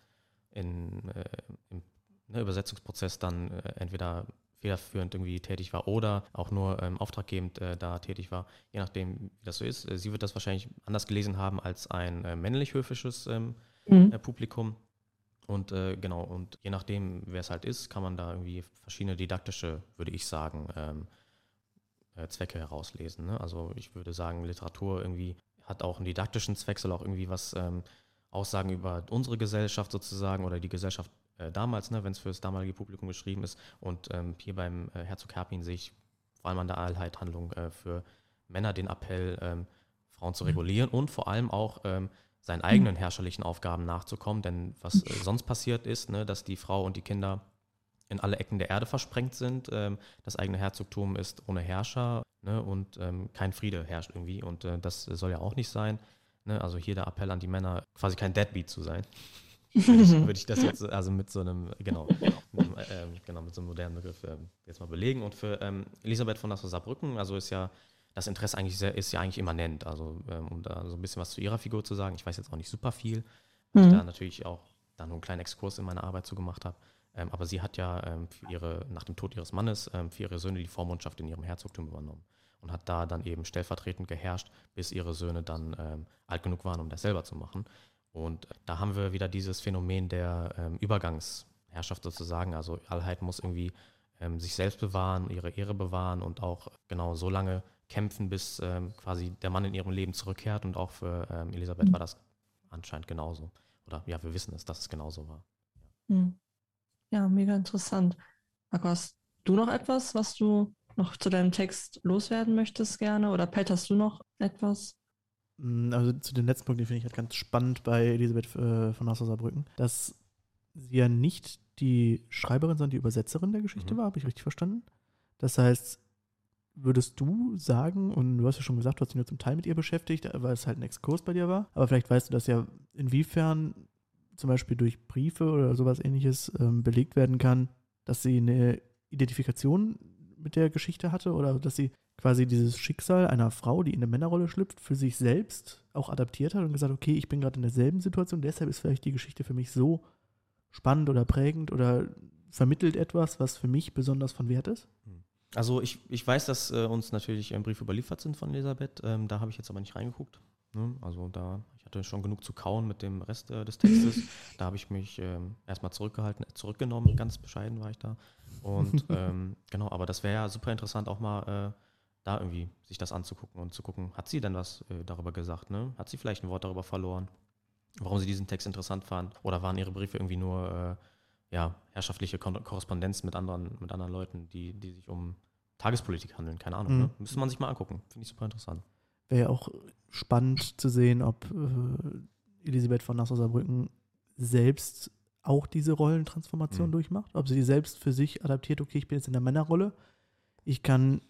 in, äh, im ne, Übersetzungsprozess dann äh, entweder federführend irgendwie tätig war oder auch nur ähm, auftraggebend äh, da tätig war, je nachdem, wie das so ist. Äh, sie wird das wahrscheinlich anders gelesen haben als ein äh, männlich-höfisches ähm, mhm. Publikum. Und äh, genau, und je nachdem, wer es halt ist, kann man da irgendwie verschiedene didaktische, würde ich sagen, ähm, äh, Zwecke herauslesen. Ne? Also ich würde sagen, Literatur irgendwie hat auch einen didaktischen Zweck, soll auch irgendwie was ähm, aussagen über unsere Gesellschaft sozusagen oder die Gesellschaft äh, damals, ne, wenn es für das damalige Publikum geschrieben ist. Und ähm, hier beim äh, Herzog Herpin sehe ich vor allem an der Allheithandlung äh, für Männer den Appell, ähm, Frauen zu regulieren und vor allem auch ähm, seinen eigenen herrscherlichen Aufgaben nachzukommen. Denn was äh, sonst passiert ist, ne, dass die Frau und die Kinder in alle Ecken der Erde versprengt sind. Ähm, das eigene Herzogtum ist ohne Herrscher ne, und ähm, kein Friede herrscht irgendwie. Und äh, das soll ja auch nicht sein. Ne? Also hier der Appell an die Männer, quasi kein Deadbeat zu sein. würde, ich, würde ich das jetzt also mit so einem, genau, mit, ähm, genau, mit so einem modernen Begriff ähm, jetzt mal belegen. Und für ähm, Elisabeth von Nassau-Saarbrücken, also ist ja das Interesse eigentlich sehr, ist ja eigentlich immanent. Also ähm, um da so ein bisschen was zu ihrer Figur zu sagen, ich weiß jetzt auch nicht super viel, weil Mhm. ich da natürlich auch dann nur einen kleinen Exkurs in meiner Arbeit zu gemacht habe. Ähm, aber sie hat ja ähm, für ihre, nach dem Tod ihres Mannes ähm, für ihre Söhne die Vormundschaft in ihrem Herzogtum übernommen und hat da dann eben stellvertretend geherrscht, bis ihre Söhne dann ähm, alt genug waren, um das selber zu machen. Und da haben wir wieder dieses Phänomen der ähm, Übergangsherrschaft sozusagen. Also Allheit muss irgendwie sich selbst bewahren, ihre Ehre bewahren und auch genau so lange kämpfen, bis ähm, quasi der Mann in ihrem Leben zurückkehrt. Und auch für ähm, Elisabeth war das anscheinend genauso. Oder ja, wir wissen es, dass es genauso war. Hm. Ja, mega interessant. Marco, hast du noch etwas, was du noch zu deinem Text loswerden möchtest gerne? Oder Pat, hast du noch etwas? Mm, Also zu den letzten Punkt, den finde ich halt ganz spannend bei Elisabeth äh, von Nassau-Saarbrücken, dass sie ja nicht die Schreiberin, sondern die Übersetzerin der Geschichte Mhm. war, habe ich richtig verstanden? Das heißt, würdest du sagen, und du hast ja schon gesagt, du hast dich nur zum Teil mit ihr beschäftigt, weil es halt ein Exkurs bei dir war, aber vielleicht weißt du das ja, inwiefern zum Beispiel durch Briefe oder sowas ähnliches ähm, belegt werden kann, dass sie eine Identifikation mit der Geschichte hatte oder dass sie quasi dieses Schicksal einer Frau, die in eine Männerrolle schlüpft, für sich selbst auch adaptiert hat und gesagt, okay, ich bin gerade in derselben Situation, deshalb ist vielleicht die Geschichte für mich so spannend oder prägend oder vermittelt etwas, was für mich besonders von Wert ist? Also ich, ich weiß, dass äh, uns natürlich ähm, Briefe überliefert sind von Elisabeth. Ähm, da habe ich jetzt aber nicht reingeguckt. Ne? Also da, ich hatte schon genug zu kauen mit dem Rest äh, des Textes. da habe ich mich ähm, erstmal zurückgehalten, äh, zurückgenommen, ganz bescheiden war ich da. Und ähm, genau, aber das wäre ja super interessant, auch mal äh, da irgendwie sich das anzugucken und zu gucken, hat sie denn was äh, darüber gesagt? Ne? Hat sie vielleicht ein Wort darüber verloren? Warum sie diesen Text interessant fand? Oder waren ihre Briefe irgendwie nur äh, ja, herrschaftliche Kon Korrespondenz mit anderen, mit anderen Leuten, die, die sich um Tagespolitik handeln? Keine Ahnung. Mhm. Ne? Müsste man sich mal angucken. Finde ich super interessant. Wäre ja auch spannend zu sehen, ob äh, Elisabeth von Nassau-Saarbrücken selbst auch diese Rollentransformation Mhm. durchmacht. Ob sie selbst für sich adaptiert, okay, ich bin jetzt in der Männerrolle. Ich kann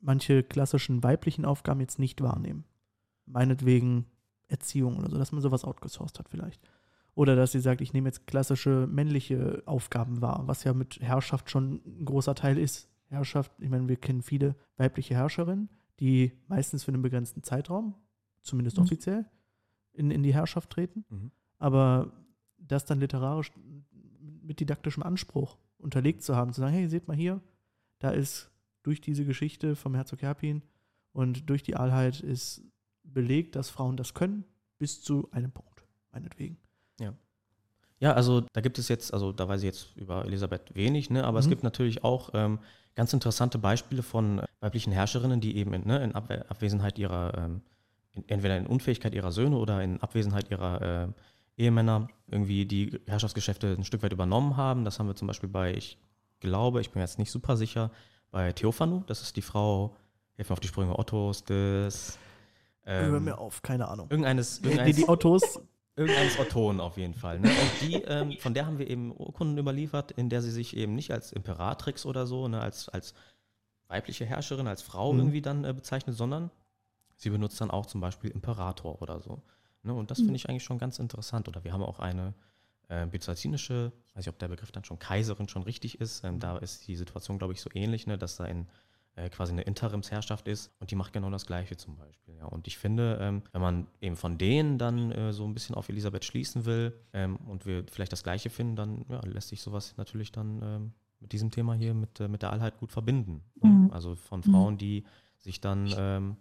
manche klassischen weiblichen Aufgaben jetzt nicht wahrnehmen. Meinetwegen Erziehung oder so, dass man sowas outgesourced hat vielleicht. Oder dass sie sagt, ich nehme jetzt klassische männliche Aufgaben wahr, was ja mit Herrschaft schon ein großer Teil ist. Herrschaft, ich meine, wir kennen viele weibliche Herrscherinnen, die meistens für einen begrenzten Zeitraum, zumindest Mhm. offiziell, in, in die Herrschaft treten. Mhm. Aber das dann literarisch mit didaktischem Anspruch unterlegt zu haben, zu sagen, hey, seht mal hier, da ist durch diese Geschichte vom Herzog Herpin und durch die Allheit ist belegt, dass Frauen das können, bis zu einem Punkt, meinetwegen. Ja, also da gibt es jetzt, also da weiß ich jetzt über Elisabeth wenig, ne, aber es Mhm. gibt natürlich auch ähm, ganz interessante Beispiele von äh, weiblichen Herrscherinnen, die eben in, ne, in Abwe Abwesenheit ihrer, ähm, in, entweder in Unfähigkeit ihrer Söhne oder in Abwesenheit ihrer äh, Ehemänner irgendwie die Herrschaftsgeschäfte ein Stück weit übernommen haben. Das haben wir zum Beispiel bei, ich glaube, ich bin jetzt nicht super sicher, bei Theophanu, das ist die Frau, helf mir auf die Sprünge, Ottos des Hör ähm, mir auf, keine Ahnung. irgendeines, Die, irgendeines die Ottos, Irgendeines Ottonen auf jeden Fall. Ne? Und die, ähm, von der haben wir eben Urkunden überliefert, in der sie sich eben nicht als Imperatrix oder so, ne, als, als weibliche Herrscherin, als Frau Mhm. irgendwie dann äh, bezeichnet, sondern sie benutzt dann auch zum Beispiel Imperator oder so. Ne? Und das Mhm. finde ich eigentlich schon ganz interessant. Oder wir haben auch eine äh, byzantinische, weiß ich, ob der Begriff dann schon Kaiserin schon richtig ist. Ähm, da ist die Situation, glaube ich, so ähnlich, ne, dass da in quasi eine Interimsherrschaft ist und die macht genau das Gleiche zum Beispiel. Ja. Und ich finde, ähm, wenn man eben von denen dann äh, so ein bisschen auf Elisabeth schließen will ähm, und wir vielleicht das Gleiche finden, dann ja, lässt sich sowas natürlich dann ähm, mit diesem Thema hier mit, äh, mit der Allheit gut verbinden. ne? Mhm. Also von Mhm. Frauen, die sich dann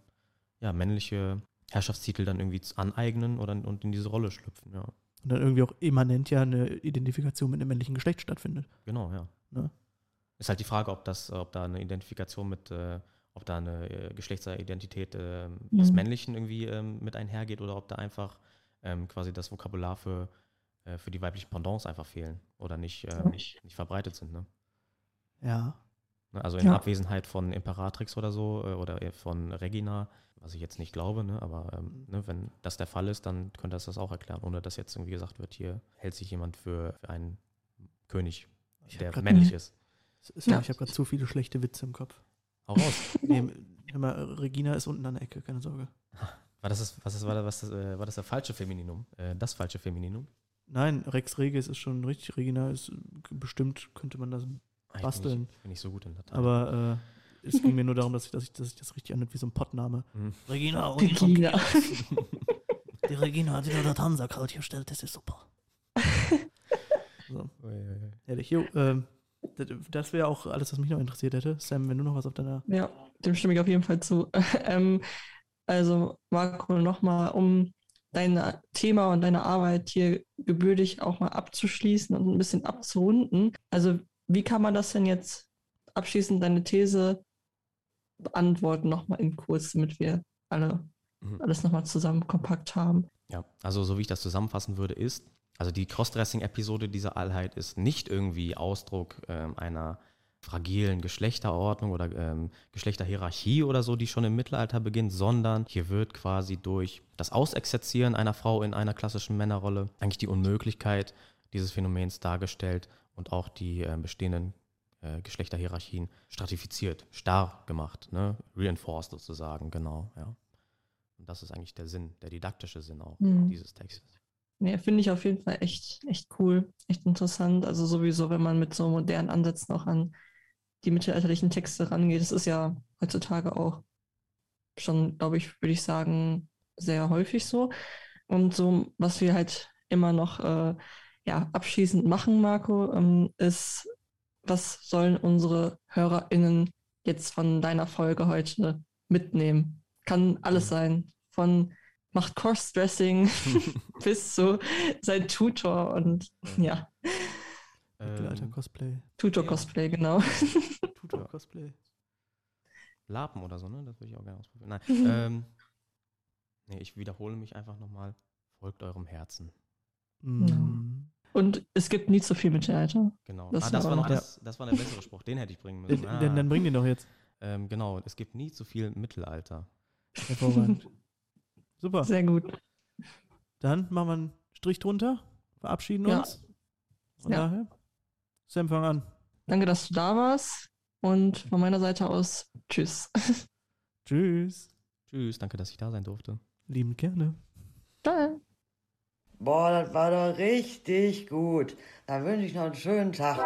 ja, männliche Herrschaftstitel dann irgendwie aneignen oder und in diese Rolle schlüpfen. Ja, und dann irgendwie auch immanent ja eine Identifikation mit einem männlichen Geschlecht stattfindet. genau, ja. Ne? Ist halt die Frage, ob das, ob da eine Identifikation mit äh, ob da eine äh, Geschlechtsidentität äh, des Mhm. Männlichen irgendwie ähm, mit einhergeht oder ob da einfach ähm, quasi das Vokabular für, äh, für die weiblichen Pendants einfach fehlen oder nicht, äh, Ja. nicht, nicht verbreitet sind. Ne? Ja. Ne, Also in Ja. Abwesenheit von Imperatrix oder so äh, oder von Regina, was ich jetzt nicht glaube, ne? aber ähm, ne, wenn das der Fall ist, dann könnte das das auch erklären, ohne dass jetzt irgendwie gesagt wird, hier hält sich jemand für, für einen König, der männlich ist. Sorry, Ja. ich habe gerade zu viele schlechte Witze im Kopf. Hau raus. Nee, hör mal, Regina ist unten an der Ecke, keine Sorge. War das, das, was ist, war, das, was das, äh, war das der falsche Femininum? Äh, das falsche Femininum? Nein, Rex Regis ist schon richtig. Regina ist bestimmt, könnte man das. Ah, ich Basteln. Bin nicht, bin nicht so gut in Latein. Aber äh, es ging mir nur darum, dass ich, dass ich, dass ich das richtig anhört wie so ein Pottname. Hm. Regina, Regina. Die Regina hat wieder der Tansa kalt gestellt, das ist super. so, ehrlich. Jo, ähm, das, das wäre auch alles, was mich noch interessiert hätte. Sam, wenn du noch was auf deiner. Ja, dem stimme ich auf jeden Fall zu. ähm, also, Marco, nochmal, um dein Thema und deine Arbeit hier gebürtig auch mal abzuschließen und ein bisschen abzurunden. Also, wie kann man das denn jetzt abschließend deine These beantworten, nochmal in kurz, damit wir alle Mhm. alles nochmal zusammen kompakt haben? Ja, also so wie ich das zusammenfassen würde, ist, also die Crossdressing-Episode dieser Allheit ist nicht irgendwie Ausdruck ähm, einer fragilen Geschlechterordnung oder ähm, Geschlechterhierarchie oder so, die schon im Mittelalter beginnt, sondern hier wird quasi durch das Ausexerzieren einer Frau in einer klassischen Männerrolle eigentlich die Unmöglichkeit dieses Phänomens dargestellt und auch die äh, bestehenden äh, Geschlechterhierarchien stratifiziert, starr gemacht, ne? reinforced sozusagen, genau, ja. Und das ist eigentlich der Sinn, der didaktische Sinn auch Mhm. dieses Textes. Nee, finde ich auf jeden Fall echt, echt cool, echt interessant. Also sowieso, wenn man mit so modernen Ansätzen auch an die mittelalterlichen Texte rangeht. Das ist ja heutzutage auch schon, glaube ich, würde ich sagen, sehr häufig so. Und so, was wir halt immer noch äh, ja, abschließend machen, Marco, ähm, ist, was sollen unsere HörerInnen jetzt von deiner Folge heute mitnehmen? Kann alles sein. Von macht Crossdressing bis zu sein Tutor und ja, Mittelalter Ähm, Cosplay. Tutor-Cosplay, genau. Tutor Cosplay. Lapen oder so, ne? Das würde ich auch gerne ausprobieren. Nein, Mhm. ähm, nee, ich wiederhole mich einfach nochmal. Folgt eurem Herzen. Mm. Und es gibt nie zu viel Mittelalter. Genau. Das ah, das war noch das, das war der bessere Spruch. Den hätte ich bringen müssen. Dann, dann, Ah, dann bring den doch jetzt. ähm, genau, es gibt nie zu viel Mittelalter. Hervorragend. Super. Sehr gut. Dann machen wir einen Strich drunter, verabschieden Ja. uns. Von Ja. daher, Sam, fang an. Danke, dass du da warst. Und von meiner Seite aus, tschüss. Tschüss. Tschüss, danke, dass ich da sein durfte. Lieben gerne. Ciao. Boah, das war doch richtig gut. Da wünsche ich noch einen schönen Tag.